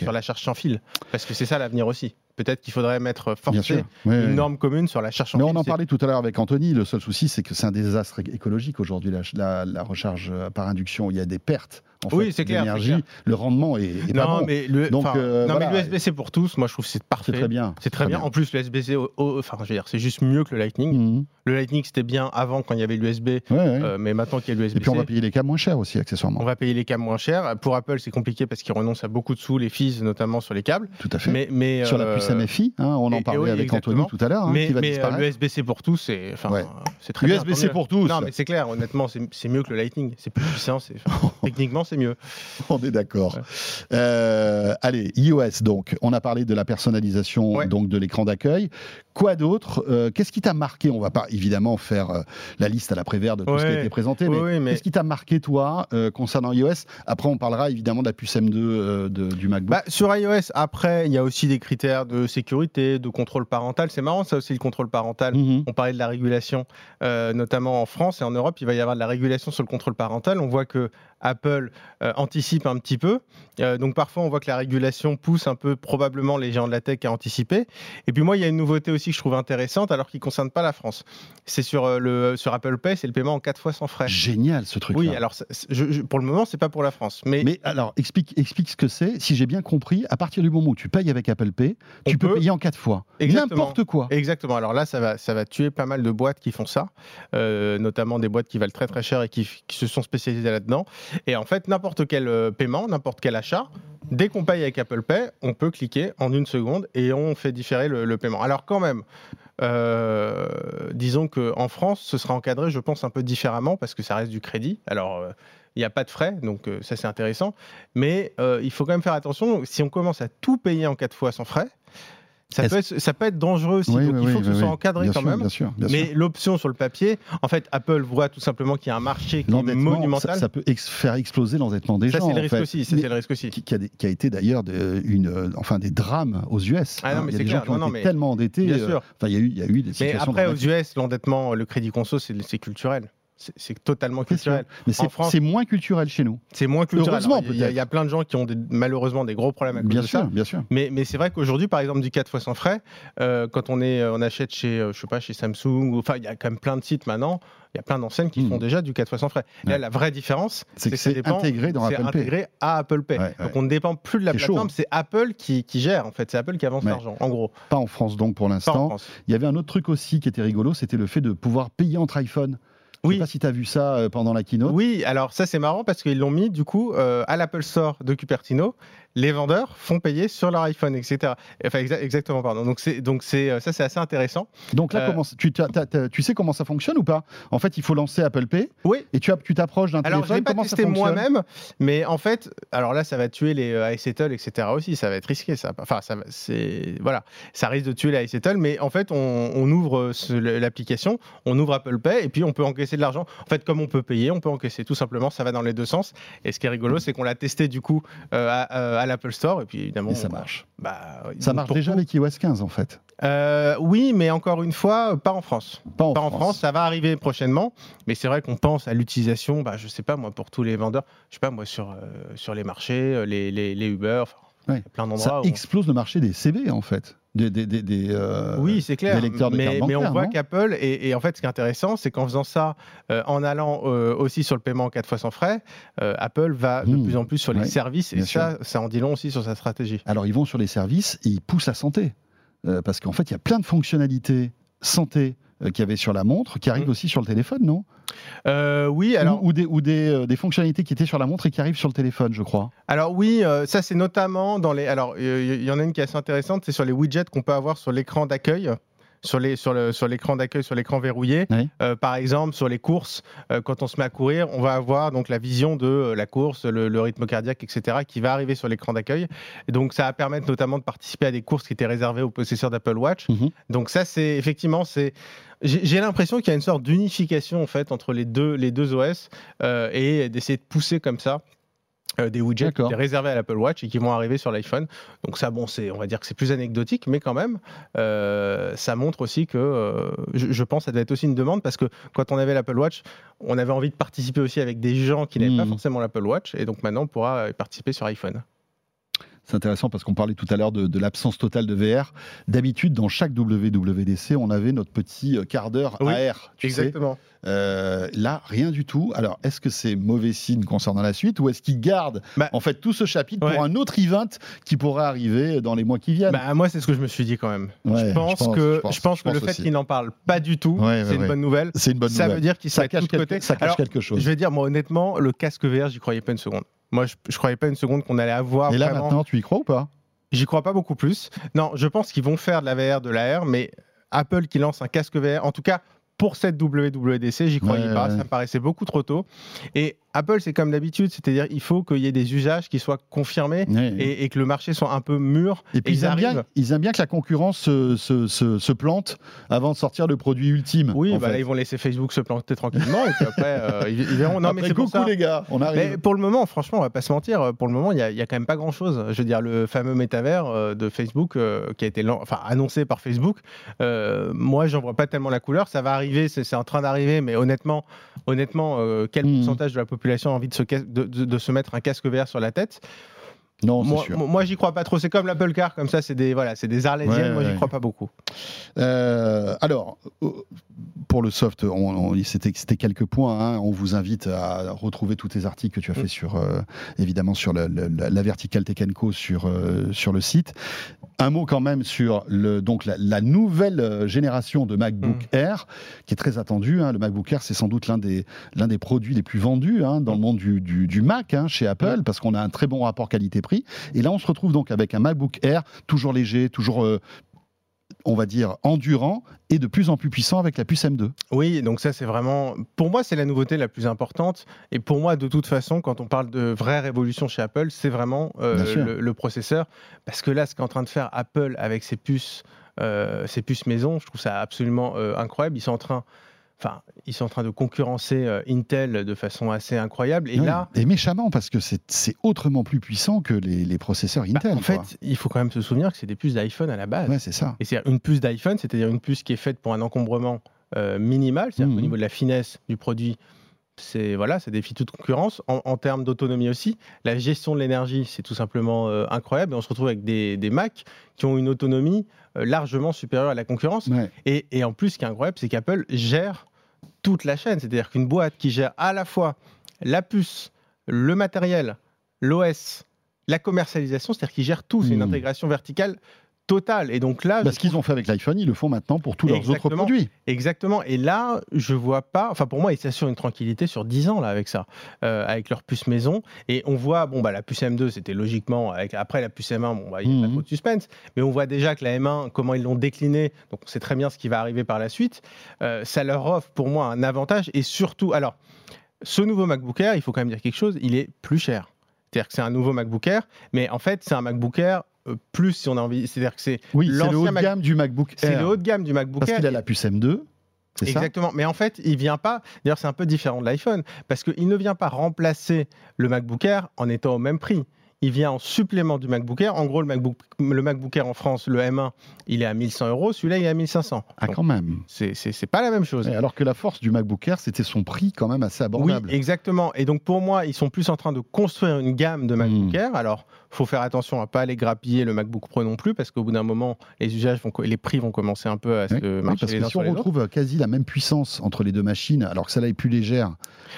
D: sur la charge sans fil. Parce que c'est ça l'avenir aussi. Peut-être qu'il faudrait mettre
B: sûr.
D: forcer
B: Ouais,
D: une norme commune sur la charge sans
B: Mais on en
D: C'est-
B: parlait tout à l'heure avec Anthony. Le seul souci, c'est que c'est un désastre écologique aujourd'hui, la, la- la recharge euh, par induction. Il y a des pertes en
D: Oui, c'est clair, c'est clair.
B: Le rendement est, est pas
D: Non,
B: bon.
D: mais le,
B: Donc, euh,
D: non,
B: voilà.
D: mais l'USB-C pour tous, moi je trouve que c'est
B: C'est
D: parfait.
B: très bien.
D: C'est très bien. En plus, le USB-C, au- au- enfin, je veux dire, c'est juste mieux que le Lightning.
B: Mhm.
D: Le Lightning, c'était bien avant quand il y avait l'USB,
B: Ouais, ouais.
D: euh, mais maintenant qu'il y a
B: Et puis on va
D: l'USB-C,
B: payer les câbles moins cher aussi, accessoirement.
D: on va payer les câbles moins chers. Pour Apple, c'est compliqué parce qu'ils renoncent à beaucoup de sous, les fees notamment sur les câbles.
B: Tout à fait.
D: Mais, mais
B: Sur la
D: euh,
B: puce MFI, hein, on en parlait
D: oui,
B: avec
D: exactement.
B: Anthony tout à l'heure, hein,
D: mais,
B: qui va
D: mais, euh, pour tous, c'est
B: Ouais.
D: très bien.
B: USB-C pour tous.
D: Non, mais c'est clair, honnêtement, c'est mieux que le Lightning. C'est plus puissant, techniquement, c'est mieux.
B: On est d'accord.
D: Ouais.
B: Euh, allez, iOS, donc, on a parlé de la personnalisation
D: Ouais.
B: donc, de l'écran d'accueil. Quoi d'autre Euh, Qu'est-ce qui t'a marqué? On va pas évidemment faire euh, la liste à l'après-vert de tout ce qui a été présenté, mais, qu'est-ce qui t'a marqué, toi, euh, concernant iOS? Après, on parlera évidemment de la puce M2 euh, de- du MacBook.
D: Bah, sur iOS, après, il y a aussi des critères de sécurité, de contrôle parental. C'est marrant, ça aussi, le contrôle parental.
B: Mhm.
D: On parlait de la régulation, notamment en France et en Europe, il va y avoir de la régulation sur le contrôle parental. On voit que Apple euh, anticipe un petit peu. Euh, donc parfois, on voit que la régulation pousse un peu probablement les géants de la tech à anticiper. Et puis moi, il y a une nouveauté aussi que je trouve intéressante, alors qui ne concerne pas la France. C'est sur, euh, le, sur Apple Pay, c'est le paiement en 4 fois sans frais.
B: Génial ce truc.
D: Oui, alors ça- je- je- pour le moment, c'est pas pour la France. Mais,
B: Mais alors, explique, explique ce que c'est. Si j'ai bien compris, à partir du moment où tu payes avec Apple Pay,
D: On
B: tu peux payer en quatre fois.
D: Exactement.
B: N'importe quoi.
D: Exactement. Alors là, ça va, ça va tuer pas mal de boîtes qui font ça, notamment des boîtes qui valent très très cher et qui, qui se sont spécialisées là-dedans. Et en fait, n'importe quel euh, paiement, n'importe quel achat, dès qu'on paye avec Apple Pay, on peut cliquer en une seconde et on fait différer le, paiement. Alors quand même, euh, disons qu'en France, ce sera encadré, je pense, un peu différemment parce que ça reste du crédit. Alors. euh, il n'y a pas de frais, donc euh, ça c'est intéressant. Mais il faut quand même faire attention. Si on commence à tout payer en quatre fois sans frais, ça, peut être, ça peut être dangereux aussi.
B: Oui,
D: donc
B: oui,
D: il faut
B: oui,
D: que ce soit encadré
B: Bien
D: quand
B: sûr,
D: même.
B: Bien sûr, bien
D: Mais l'option sur le papier, en fait, Apple voit tout simplement qu'il y a un marché qui est monumental.
B: ça, ça peut ex- faire exploser l'endettement des
D: Ça,
B: gens.
D: c'est le risque
B: fait.
D: aussi. Ça,
B: Mais-
D: c'est le risque aussi.
B: qui, qui a, des- qui a été d'ailleurs de- une, euh, enfin des drames aux US.
D: Ah non,
B: hein.
D: mais
B: il y a des
D: clair.
B: gens qui ont
D: Non,
B: été
D: mais-
B: tellement endettés.
D: Bien
B: euh,
D: sûr.
B: Il y a eu, il y a eu des
D: Mais
B: situations.
D: après, aux. US, l'endettement, le crédit conso, c'est culturel. C'est- totalement culturel.
B: Mais c'est moins culturel chez nous.
D: C'est moins culturel. Il y, a- il y a plein de gens qui ont des- malheureusement des gros problèmes à cause
B: Bien
D: de
B: sûr,
D: ça.
B: bien sûr.
D: Mais, mais c'est vrai qu'aujourd'hui, par exemple, du 4 fois sans frais, euh, quand on, est, on achète chez, euh, je sais pas, chez Samsung, enfin, il y a quand même plein de sites maintenant, il y a plein d'enseignes qui
B: Mhm.
D: font déjà du 4 fois sans frais. Là, la vraie différence,
B: C'est que c'est intégré dans Apple Pay.
D: à Apple Pay.
B: Ouais,
D: Donc on ne dépend plus de la plateforme, c'est Apple qui, qui gère, en fait. C'est Apple qui avance l'argent, en gros.
B: Pas en France donc pour l'instant. Il y avait un autre truc aussi qui était rigolo, c'était le fait de pouvoir payer entre iPhone. Je sais
D: Oui.
B: pas si tu as vu ça euh, pendant la keynote.
D: Oui, alors ça c'est marrant parce qu'ils l'ont mis du coup euh, à l'Apple Store de Cupertino. Les vendeurs font payer sur leur iPhone, etc. Enfin exa- exactement, pardon. Donc c'est donc c'est euh, ça c'est assez intéressant.
B: Donc là,
D: Euh,
B: comment, tu, tu sais comment ça fonctionne ou pas? En fait, il faut lancer Apple Pay
D: Oui.
B: et tu t'approches d'un
D: Alors je
B: téléphone.
D: pas
B: comment
D: testé moi-même, mais en fait, alors là ça va tuer les euh, iSettle, etc. aussi. Ça va être risqué, ça. Enfin ça c'est voilà, ça risque de tuer les iSettle, mais en fait on, on ouvre euh, l'application, on ouvre Apple Pay et puis on peut encaisser de l'argent. En fait comme on peut payer, on peut encaisser tout simplement. Ça va dans les deux sens. Et ce qui est rigolo, c'est qu'on l'a testé du coup euh, à, à l'Apple Store et puis évidemment
B: Et ça marche.
D: Bah,
B: Ça marche déjà
D: tout.
B: avec iOS 15 en fait.
D: Euh, oui, mais encore une fois, pas en France.
B: Pas en
D: pas
B: France.
D: en France, ça va arriver prochainement. Mais c'est vrai qu'on pense à l'utilisation, bah, je sais pas moi, pour tous les vendeurs, je sais pas moi, sur, euh, sur les marchés, euh, les, les, les Uber,
B: Ouais.
D: plein
B: Ça
D: d'endroits. où-
B: explose le marché des CB en fait. Des, des, des, des, euh,
D: Oui, c'est clair.
B: des lecteurs de
D: mais, on voit qu'Apple, et, et en fait, ce qui est intéressant, c'est qu'en faisant ça, euh, en allant euh, aussi sur le paiement en 4 fois sans frais, Apple va de
B: Mmh.
D: plus en plus sur les
B: Ouais,
D: services, et ça, ça en dit long aussi sur sa stratégie.
B: Alors ils vont sur les services et ils poussent la santé. Parce qu'en fait, il y a plein de fonctionnalités santé qu'il y avait sur la montre qui arrivent
D: Mm.
B: aussi sur le téléphone, non?
D: Euh, oui, alors.
B: Ou, ou des, ou des, euh, des fonctionnalités qui étaient sur la montre et qui arrivent sur le téléphone, je crois.
D: Alors oui, euh, ça c'est notamment dans les. Alors il y, en a une qui est assez intéressante, c'est sur les widgets qu'on peut avoir sur l'écran d'accueil. Sur, les, sur, le, sur l'écran d'accueil, sur l'écran verrouillé.
B: Oui.
D: Euh, par exemple, sur les courses, euh, quand on se met à courir, on va avoir donc la vision de euh, la course, le, le rythme cardiaque, etc., qui va arriver sur l'écran d'accueil. Et donc, ça va permettre notamment de participer à des courses qui étaient réservées aux possesseurs d'Apple Watch.
B: Mhm.
D: Donc, ça, c'est effectivement, c'est. J'ai l'impression qu'il y a une sorte d'unification en fait entre les deux, les deux OS et d'essayer de pousser comme ça euh, des widgets qui étaient réservés à l'Apple Watch et qui vont arriver sur l'iPhone. Donc ça, bon, c'est, on va dire que c'est plus anecdotique, mais quand même, euh, ça montre aussi que, euh, je, je pense, ça doit être aussi une demande parce que quand on avait l'Apple Watch, on avait envie de participer aussi avec des gens qui n'avaient pas
B: Mhm.
D: forcément l'Apple Watch, et donc maintenant on pourra participer sur iPhone.
B: C'est intéressant parce qu'on parlait tout à l'heure de, de l'absence totale de VR. D'habitude, dans chaque WWDC, on avait notre petit euh, quart d'heure
D: Oui,
B: AR. Tu sais.
D: Exactement.
B: Euh, là, rien du tout. Alors, est-ce que c'est mauvais signe concernant la suite ou est-ce qu'ils gardent
D: Bah,
B: en fait tout ce chapitre
D: ouais.
B: pour un autre event qui pourrait arriver dans les mois qui viennent?
D: Bah, moi, c'est ce que je me suis dit quand même.
B: Ouais,
D: je, pense
B: je pense,
D: que,
B: je pense,
D: je pense
B: je
D: que le fait
B: aussi.
D: qu'il n'en parle pas du tout,
B: Ouais,
D: c'est une bonne nouvelle.
B: C'est une bonne
D: Ça
B: nouvelle.
D: veut dire qu'il
B: ça cache, quelque, ça cache
D: Alors,
B: quelque chose.
D: Je vais dire, moi, honnêtement, le casque VR, j'y croyais pas une seconde. Moi, je, je croyais pas une seconde qu'on allait avoir
B: Et là,
D: vraiment.
B: maintenant, tu y crois ou pas?
D: J'y crois pas beaucoup plus. Non, je pense qu'ils vont faire de la VR, de l'AR, mais Apple qui lance un casque VR, en tout cas pour cette WWDC, j'y croyais
B: Ouais,
D: pas.
B: ouais.
D: Ça me paraissait beaucoup trop tôt. Et Apple, c'est comme d'habitude, c'est-à-dire il faut qu'il y ait des usages qui soient confirmés et, et que le marché soit un peu mûr.
B: Et puis ils, aiment bien, ils aiment bien que la concurrence se, se- se- se plante avant de sortir le produit ultime.
D: Oui,
B: en
D: bah là, ils vont laisser Facebook se planter tranquillement et puis après, euh, ils, ils verront. Non, mais c'est
B: coucou
D: ça.
B: les gars, on arrive.
D: Mais pour le moment, franchement, on va pas se mentir. Pour le moment, il y, a- quand même pas grand-chose. Je veux dire, le fameux métavers euh, de Facebook euh, qui a été enfin, annoncé par Facebook, euh, moi, j'en vois pas tellement la couleur. Ça va arriver, c'est en train d'arriver, mais honnêtement, honnêtement, euh, quel
B: Mhm.
D: pourcentage de la population a envie de se, mettre un casque VR sur la tête
B: non,
D: Moi,
B: sûr.
D: moi, j'y crois pas trop. C'est comme l'Apple Car, comme ça, c'est des voilà, c'est des arlésiennes.
B: Ouais,
D: moi, j'y
B: ouais.
D: crois pas beaucoup.
B: Euh, alors, euh, pour le soft, on- on- c'était quelques points. hein. On vous invite à retrouver tous tes articles que tu as fait
D: Mm.
B: sur, euh, évidemment, sur la, la verticale Tech Co sur, euh, sur le site. Un mot quand même sur le, donc la, la nouvelle génération de MacBook
D: Mm.
B: Air, qui est très attendue. hein. Le MacBook Air, c'est sans doute l'un des, l'un des produits les plus vendus hein, dans le monde du, du- du Mac chez Apple, parce qu'on a un très bon rapport Et là, on se retrouve donc avec un MacBook Air, toujours léger, toujours euh, on va dire, endurant et de plus en plus puissant avec la puce M2.
D: Oui, donc ça c'est vraiment, pour moi c'est la nouveauté la plus importante. Et pour moi de toute façon, quand on parle de vraie révolution chez Apple, c'est vraiment euh, le, le processeur. Parce que là, ce qu'est en train de faire Apple avec ses puces, euh, ses puces maison, je trouve ça absolument euh, incroyable. Ils sont en train, enfin, ils sont en train de concurrencer euh, Intel de façon assez incroyable. Et là,
B: et méchamment, parce que c'est autrement plus puissant que les, les processeurs
D: bah,
B: Intel.
D: en fait, il faut quand même se souvenir que c'est des puces d'iPhone à la base.
B: ouais, c'est ça.
D: Et c'est une puce d'iPhone, c'est-à-dire une puce qui est faite pour un encombrement euh, minimal, c'est-à-dire
B: Mhm.
D: qu'au niveau de la finesse du produit, c'est voilà, ça défie toute concurrence. En, en termes d'autonomie aussi, la gestion de l'énergie, c'est tout simplement euh, incroyable. Et on se retrouve avec des, des Mac qui ont une autonomie largement supérieure à la concurrence.
B: Ouais.
D: Et, et en plus, ce qui est incroyable, c'est qu'Apple gère toute la chaîne. C'est-à-dire qu'une boîte qui gère à la fois la puce, le matériel, l'OS, la commercialisation, c'est-à-dire qu'ils gèrent tout. C'est une
B: Mhm.
D: intégration verticale totale. Et donc là,
B: Bah, ce qu'ils ont fait avec l'iPhone, ils le font maintenant pour tous leurs autres produits.
D: Exactement. Et là, je vois pas. Enfin, pour moi, ils s'assurent une tranquillité sur 10 ans là avec ça, euh, avec leur puce maison. Et on voit, bon bah la puce M2, c'était logiquement avec après la puce M1, bon bah il n'y a pas
B: Mhm.
D: trop de suspense. Mais on voit déjà que la M1, comment ils l'ont déclinée, donc on sait très bien ce qui va arriver par la suite. Euh, ça leur offre pour moi un avantage et surtout, alors ce nouveau MacBook Air, il faut quand même dire quelque chose, il est plus cher. C'est-à-dire que c'est un nouveau MacBook Air, mais en fait c'est un MacBook Air plus si on a envie. C'est-à-dire que c'est
B: Oui, c'est le haut de
D: Mac-
B: gamme du MacBook
D: c'est
B: Air.
D: le haut de gamme du MacBook
B: parce
D: Air.
B: qu'il a la puce M2. C'est ça?
D: Exactement. Mais en fait, il vient pas. D'ailleurs, c'est un peu différent de l'iPhone parce qu'il ne vient pas remplacer le MacBook Air en étant au même prix. Il vient en supplément du MacBook Air. En gros, le MacBook, le MacBook Air en France, le M1, il est à 1100 euros. Celui-là, il est à 1500.
B: Ah,
D: Donc,
B: quand même.
D: c'est c'est- c'est pas la même chose.
B: Alors que la force du MacBook Air, c'était son prix quand même assez
D: Oui,
B: abordable.
D: exactement. Et donc pour moi, ils sont plus en train de construire une gamme de MacBook
B: Mm.
D: Air. Alors, faut faire attention à pas aller grappiller le MacBook Pro non plus, parce qu'au bout d'un moment, les usages vont, les prix vont commencer un peu à se
B: Oui,
D: marcher les
B: que
D: uns
B: si
D: sur
B: on
D: les autres.
B: retrouve quasi la même puissance entre les deux machines, alors que celle-là est plus légère,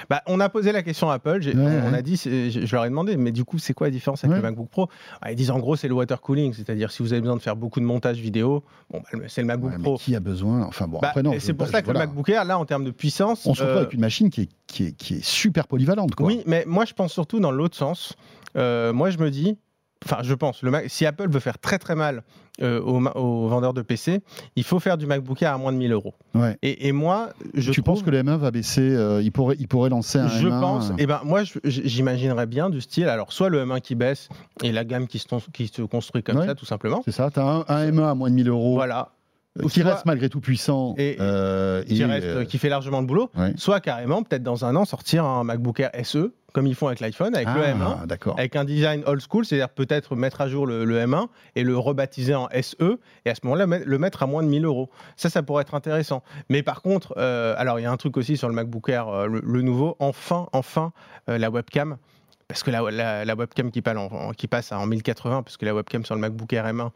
D: Bah, on a posé la question à Apple.
B: Ouais,
D: on
B: ouais.
D: a dit, je, leur ai demandé, mais du coup, c'est quoi la différence avec
B: Ouais.
D: le MacBook Pro? Ah, Ils disent en gros, c'est le water cooling, c'est-à-dire si vous avez besoin de faire beaucoup de montage vidéo, bon, bah, c'est le MacBook
B: ouais, mais
D: Pro.
B: qui a besoin Enfin bon,
D: Bah, c'est pour ça que
B: voilà.
D: le MacBook Air, là, en termes de puissance,
B: On se retrouve
D: euh,
B: avec une machine qui est, qui est, qui est super polyvalente. Quoi.
D: Oui, mais moi je pense surtout dans l'autre sens. Euh, moi je me dis, enfin je pense, le Mac- si Apple veut faire très très mal euh, aux, vendeurs de PC, il faut faire du MacBook Air à moins de 1000 euros.
B: Ouais.
D: Et, et moi, je
B: tu
D: trouve,
B: penses que le M1 va baisser euh, il, pourrait, il pourrait lancer un
D: je
B: M1
D: pense,
B: euh,
D: et ben moi j'imaginerais bien du style, alors soit le M1 qui baisse et la gamme qui se, ton- qui se construit comme
B: Ouais.
D: ça tout simplement.
B: C'est ça, tu as un, un M1 à moins de 1000 euros
D: Voilà,
B: qui
D: Soit-
B: reste malgré tout puissant.
D: Et-
B: euh,
D: qui,
B: et,
D: reste,
B: euh,
D: qui fait largement le boulot.
B: ouais.
D: Soit carrément, peut-être dans un an, sortir un MacBook Air SE, comme ils font avec l'iPhone, avec le M1.
B: Ah, d'accord.
D: avec un design old school, c'est-à-dire peut-être mettre à jour le, le M1 et le rebaptiser en SE, et à ce moment-là, le mettre à moins de 1000 euros. Ça, ça pourrait être intéressant. Mais par contre, euh, alors il y a un truc aussi sur le MacBook Air, euh, le, le nouveau, enfin, enfin, euh, la webcam. parce que la, la- la webcam qui, passe en, qui passe en 1080, parce que la webcam sur le MacBook Air M1,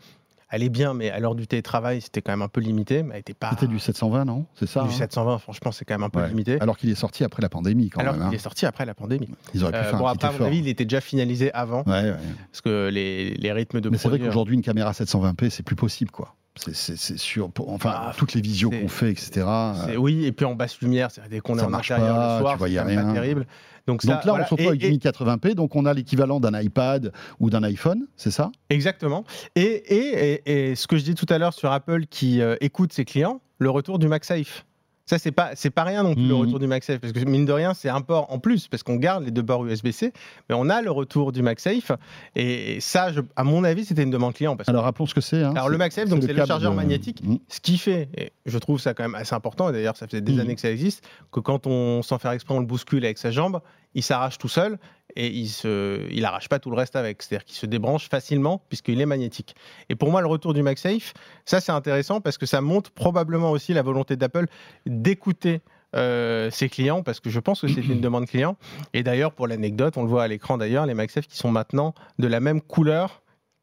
D: elle est bien, mais à l'heure du télétravail, c'était quand même un peu limité. Mais elle était pas.
B: C'était du 720, non? C'est ça
D: du
B: hein?
D: 720, franchement, c'est quand même un peu
B: Ouais.
D: limité.
B: Alors qu'il est sorti après la pandémie, quand
D: Alors
B: même.
D: qu'il
B: hein.
D: est sorti après la pandémie.
B: Ils auraient pu
D: Euh,
B: faire
D: bon,
B: un
D: après,
B: petit
D: à mon avis, il était déjà finalisé avant,
B: Ouais, ouais.
D: parce que les, les rythmes de
B: Mais c'est vrai qu'aujourd'hui, une caméra 720p, c'est plus possible, quoi. C'est- sûr. pour- enfin,
D: Ah,
B: toutes les visios qu'on fait, etc.
D: C'est- Oui, et puis en basse lumière, dès qu'on est en
B: marche
D: intérieur
B: pas,
D: le soir, c'est pas terrible. Donc, ça,
B: Donc là,
D: voilà.
B: on se retrouve
D: Et-
B: avec du
D: et-
B: 1080p, donc on a l'équivalent d'un iPad ou d'un iPhone, c'est ça?
D: Exactement. Et, et, et, et ce que je dis tout à l'heure sur Apple qui euh, écoute ses clients, le retour du MagSafe. Ça, c'est pas, c'est pas rien non plus, le
B: Mhm.
D: retour du MagSafe. Parce que mine de rien, c'est un port en plus, parce qu'on garde les deux bords USB-C, mais on a le retour du MagSafe. Et ça, je- à mon avis, c'était une demande client. Parce
B: Alors rappelons ce que c'est. hein.
D: Alors, le MagSafe, donc, c'est le chargeur
B: de-
D: magnétique.
B: Mm.
D: ce qui fait, et je trouve ça quand même assez important, et d'ailleurs, ça fait des
B: Mhm.
D: années que ça existe, que quand on, sans faire exprès, on le bouscule avec sa jambe, il s'arrache tout seul et il se, il arrache pas tout le reste avec. C'est-à-dire qu'il se débranche facilement puisqu'il est magnétique. Et pour moi, le retour du MagSafe, ça c'est intéressant parce que ça montre probablement aussi la volonté d'Apple d'écouter euh, ses clients parce que je pense que c'est une demande client. Et d'ailleurs, pour l'anecdote, on le voit à l'écran d'ailleurs, les MagSafe qui sont maintenant de la même couleur,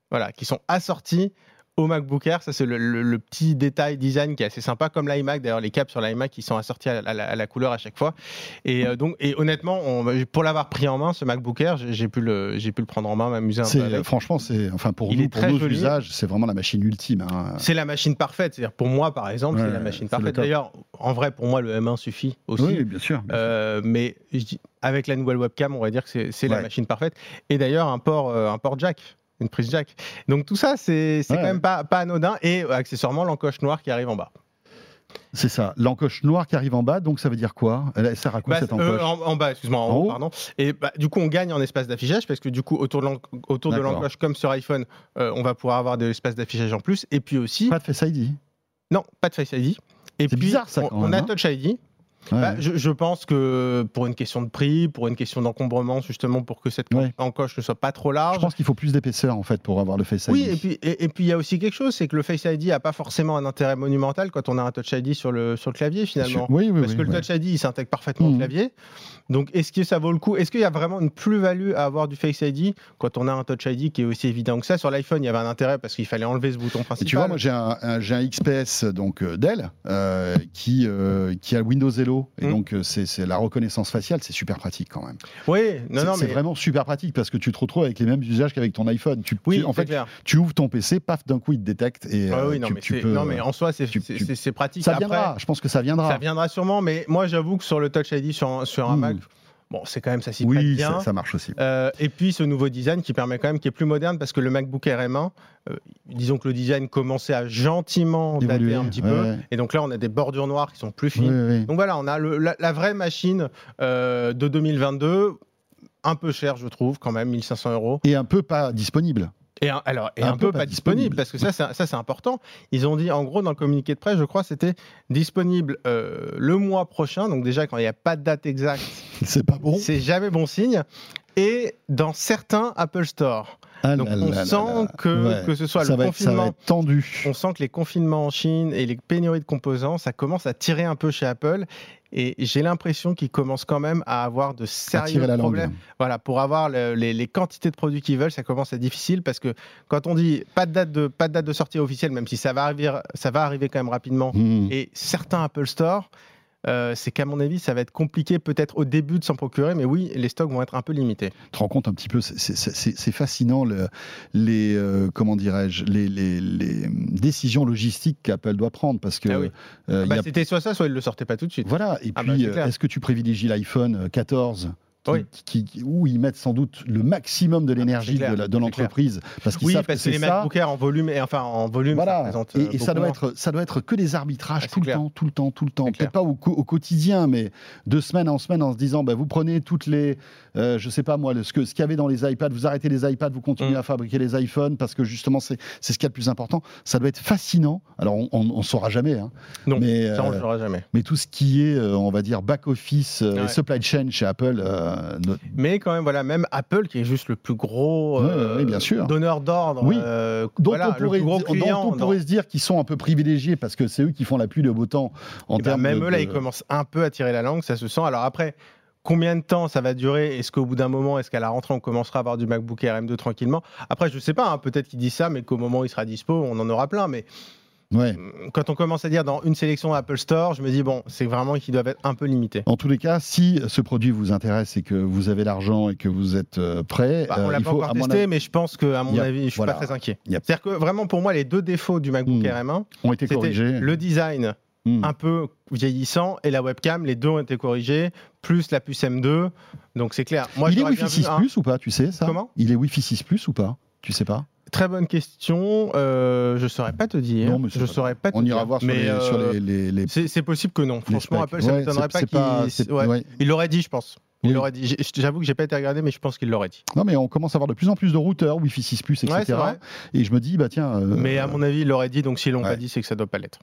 D: voilà, qui sont assortis au MacBook Air. Ça, c'est le, le- le petit détail design qui est assez sympa, comme l'iMac. D'ailleurs, les câbles sur l'iMac qui sont assortis à, la- à la, à la couleur à chaque fois. Et euh, donc, et honnêtement, on- pour l'avoir pris en main, ce MacBook Air, j'ai pu le, j'ai pu le prendre en main, m'amuser un peu avec.
B: franchement, c'est enfin pour
D: Il
B: nous, pour nos
D: joli.
B: usages, c'est vraiment la machine ultime. hein.
D: C'est la machine parfaite. C'est-à-dire, pour moi, par exemple,
B: Ouais,
D: c'est la machine parfaite. D'ailleurs, en vrai, pour moi, le M1 suffit aussi.
B: Oui, bien sûr. bien sûr.
D: Euh, mais je dis- avec la nouvelle webcam, on va dire que c'est la machine parfaite. Et d'ailleurs, un port, euh, un port jack, une prise jack. Donc tout ça, c'est
B: Ouais.
D: quand même pas, pas anodin. Et euh, accessoirement, l'encoche noire qui arrive en bas.
B: C'est ça. L'encoche noire qui arrive en bas, donc ça veut dire quoi? À quoi
D: Bah,
B: cette
D: euh,
B: encoche?
D: en, en bas, excuse-moi, en,
B: En
D: haut, pardon. Et bah, du coup, on gagne en espace d'affichage parce que du coup, autour de l'encoche, comme sur iPhone, euh, on va pouvoir avoir de l'espace d'affichage en plus. Et puis aussi,
B: Pas de Face ID.
D: non, pas de Face ID. Et puis,
B: bizarre, ça,
D: on, a
B: hein.
D: Touch ID.
B: Ouais.
D: Bah, je, je pense que pour une question de prix, pour une question d'encombrement, justement, pour que cette
B: Ouais.
D: encoche ne soit pas trop
B: Je
D: large.
B: pense qu'il faut plus d'épaisseur en fait pour avoir le Face ID.
D: Oui, et puis et, et puis il y a aussi quelque chose, c'est que le Face ID a pas forcément un intérêt monumental quand on a un Touch ID sur le sur le clavier finalement.
B: Oui, oui,
D: Parce
B: oui,
D: que le. Touch ID, il s'intègre parfaitement au clavier. Donc, est-ce que ça vaut le coup? Est-ce qu'il y a vraiment une plus-value à avoir du Face ID quand on a un Touch ID qui est aussi évident que ça? Sur l'iPhone, il y avait un intérêt parce qu'il fallait enlever ce bouton
B: Et
D: principal.
B: tu vois, moi j'ai un, un- un XPS donc euh, Dell euh, qui euh, qui a Windows Hello et
D: Mm.
B: donc euh, c'est c'est la reconnaissance faciale, c'est super pratique quand même.
D: oui, non,
B: C'est-
D: non,
B: c'est
D: mais
B: vraiment super pratique parce que tu te retrouves avec les mêmes usages qu'avec ton iPhone. Tu,
D: oui,
B: tu- en
D: c'est
B: fait,
D: clair.
B: tu ouvres ton PC, paf, d'un coup il te détecte et
D: Ah
B: euh,
D: oui, non,
B: tu,
D: mais
B: tu
D: c'est-
B: peux.
D: non, mais en soi, c'est c'est- c'est- c'est pratique.
B: ça
D: Après,
B: viendra. Je pense que ça viendra.
D: Ça viendra sûrement, mais moi, j'avoue que sur le Touch ID sur, un- sur un
B: Mm.
D: Mac, bon, c'est quand même ça s'y prête
B: oui,
D: bien.
B: ça, ça marche aussi.
D: Euh, et puis ce nouveau design qui permet quand même, qui est plus moderne parce que le MacBook Air M1, euh, disons que le design commençait à gentiment dater un petit
B: ouais,
D: peu.
B: ouais.
D: Et donc là, on a des bordures noires qui sont plus
B: Oui,
D: fines.
B: oui.
D: Donc voilà, on a le- la, la vraie machine euh, de 2022, un peu cher, je trouve, quand même, 1500 euros.
B: Et un peu pas disponible.
D: Et un, alors, et
B: Un
D: un,
B: peu
D: peu
B: pas
D: pas disponible,
B: disponible.
D: parce que ça, c'est- ça, c'est important. Ils ont dit, en gros, dans le communiqué de presse, je crois, c'était disponible euh, le mois prochain. Donc déjà, quand il n'y a pas de date exacte,
B: C'est pas bon.
D: c'est jamais bon signe. Et dans certains Apple Store.
B: Ah
D: Donc
B: là
D: on
B: là
D: sent
B: là.
D: que,
B: Ouais.
D: que ce soit
B: ça
D: le
B: être, ça
D: confinement,
B: tendu.
D: on sent que les confinements en Chine et les pénuries de composants, ça commence à tirer un peu chez Apple. Et j'ai l'impression qu'ils commencent quand même à avoir de sérieux
B: langue.
D: problèmes. Voilà, pour avoir le- les, les quantités de produits qu'ils veulent, ça commence à être difficile parce que quand on dit pas de date de, pas de, date de sortie officielle, même si ça va arriver, ça va arriver quand même rapidement,
B: Mmh.
D: et certains Apple Store, euh, c'est qu'à mon avis, ça va être compliqué peut-être au début de s'en procurer, mais oui, les stocks vont être un peu limités.
B: Tu te rends compte un petit peu, c'est- fascinant le- les euh, comment dirais-je les, les- les décisions logistiques qu'Apple doit prendre parce que
D: Ah oui.
B: euh, il
D: Bah,
B: a-
D: C'était soit ça, soit ils le sortaient pas tout de suite.
B: voilà et
D: Ah bah,
B: puis est-ce que tu privilégies l'iPhone 14 qui-
D: Oui.
B: qui- qui- où ils mettent sans doute le maximum de l'énergie
D: clair,
B: de l'entreprise parce qu'ils
D: Oui,
B: savent
D: parce
B: que c'est
D: les
B: ça
D: en volume, et enfin en volume,
B: voilà. Et,
D: euh,
B: et ça doit
D: moins.
B: être, ça doit être que des arbitrages
D: Ah,
B: tout le temps, tout le temps, tout le temps. Peut-être pas au, quotidien, mais de semaine en semaine en se disant, bah, vous prenez toutes les, euh, je sais pas moi, le- ce que- ce qu'il y avait dans les iPads, vous arrêtez les iPads, vous continuez
D: Mm.
B: à fabriquer les iPhones parce que justement c'est c'est ce qu'il y a de plus important. Ça doit être fascinant. Alors on, on saura jamais, hein.
D: Non,
B: mais
D: Ça, on
B: euh,
D: saura jamais.
B: mais tout ce qui est, euh, on va dire back office, euh, supply chain chez Apple, euh, ne-
D: Mais quand même, voilà, même Apple, qui est juste le plus gros
B: Ouais,
D: euh,
B: bien sûr.
D: donneur d'ordre,
B: Oui.
D: euh,
B: dont
D: voilà,
B: on pourrait, dont on
D: dans-
B: pourrait se dire qu'ils sont un peu privilégiés parce que c'est eux qui font la pluie de beau temps en
D: Eh ben, même
B: de-
D: eux, là,
B: de-
D: ils commencent un peu à tirer la langue, ça se sent. Alors après, combien de temps ça va durer? Est-ce qu'au bout d'un moment, est-ce qu'à la rentrée, on commencera à avoir du MacBook Air M2 tranquillement? Après, je sais pas, hein, peut-être qu'il dit ça, mais qu'au moment où il sera dispo, on en aura plein. Mais
B: Ouais.
D: quand on commence à dire dans une sélection Apple Store, je me dis, bon, c'est vraiment qu'ils doivent être un peu limités.
B: En tous les cas, si ce produit vous intéresse et que vous avez l'argent et que vous êtes euh, prêt,
D: Bah, on
B: euh,
D: l'a
B: il
D: pas encore testé,
B: avis,
D: mais je pense que, à mon avis, je suis
B: voilà.
D: pas très inquiet. C'est-à-dire que vraiment, pour moi, les deux défauts du MacBook
B: Hmm.
D: Air M1,
B: ont été corrigés.
D: le design
B: Hmm.
D: un peu vieillissant et la webcam, les deux ont été corrigés, plus la puce M2. Donc c'est clair. Moi,
B: il est Wi-Fi
D: vu
B: 6
D: un-
B: Plus ou pas Tu sais ça?
D: Comment?
B: Il est Wi-Fi 6 Plus ou pas? Tu sais pas?
D: Très bonne question. Euh, je saurais pas te dire.
B: Non, mais
D: je saurais pas te
B: On
D: dire.
B: ira voir sur,
D: Mais,
B: les,
D: euh,
B: sur les, les- les-
D: C'est possible que non. Franchement. Apple, ça
B: Ouais,
D: ne m'étonnerait pas qu'il. ouais.
B: ouais.
D: Il l'aurait dit, je pense. Il
B: Oui.
D: dit. J'avoue que j'ai pas été regardé, mais je pense qu'il l'aurait dit.
B: Non, mais on commence à avoir de plus en plus de routeurs Wi-Fi 6 Plus, etc. Et je me dis, bah tiens. euh,
D: Mais à mon avis, il l'aurait dit. Donc s'ils l'ont pas dit, c'est que ça doit pas l'être.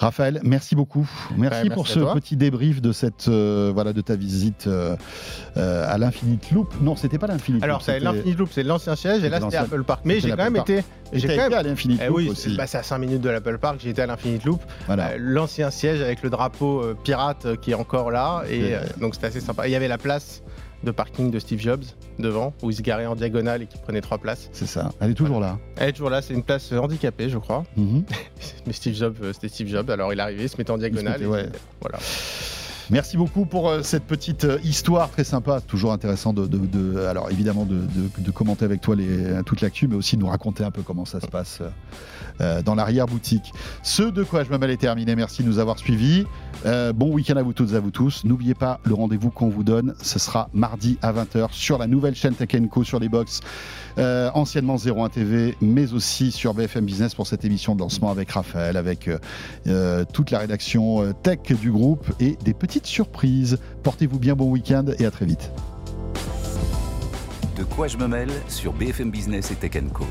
B: Raphaël, merci beaucoup. Merci
D: Ouais,
B: pour ce
D: toi.
B: petit débrief de cette euh, voilà de ta visite euh, euh, à l'Infinite Loop. Non, c'était pas l'Infinite
D: Alors,
B: Loop.
D: c'est
B: c'était-
D: l'Infinite Loop, c'est l'ancien siège, et là,
B: C'était
D: Apple Park. Mais j'ai quand même été. J'ai quand même.
B: à l'Infinite
D: Eh
B: Loop
D: oui,
B: aussi.
D: bah, c'est à 5 minutes de l'Apple Park, j'ai été à l'Infinite Loop.
B: Voilà.
D: L'ancien siège avec le drapeau pirate qui est encore là, et donc c'était assez sympa. Il y avait la place de parking de Steve Jobs devant, où il se garait en diagonale et qui prenait trois places.
B: C'est ça. Elle est toujours là.
D: Elle est toujours là, c'est une place handicapée, je crois.
B: Mhm.
D: Mais Steve Jobs, euh, c'était Steve Jobs, alors il arrivait, il se mettait en diagonale.
B: mettait,
D: et
B: ouais.
D: c'était- Voilà.
B: Merci beaucoup pour euh, cette petite euh, histoire très sympa. Toujours intéressant de, de- de- alors évidemment de, de- de commenter avec toi les, toute l'actu, mais aussi de nous raconter un peu comment ça se passe euh, euh, dans l'arrière boutique. Ce de quoi je me mêle est terminé. Merci de nous avoir suivis. Euh, bon week-end à vous toutes et à vous tous. N'oubliez pas le rendez-vous qu'on vous donne. Ce sera mardi à 20h sur la nouvelle chaîne Tech Co sur les box, euh, anciennement 01 TV, mais aussi sur BFM Business pour cette émission de lancement avec Raphaël, avec toute la rédaction tech du groupe et des petites surprises. Portez-vous bien, bon week-end et à très vite.
A: De quoi je me mêle sur BFM Business et Tech Co.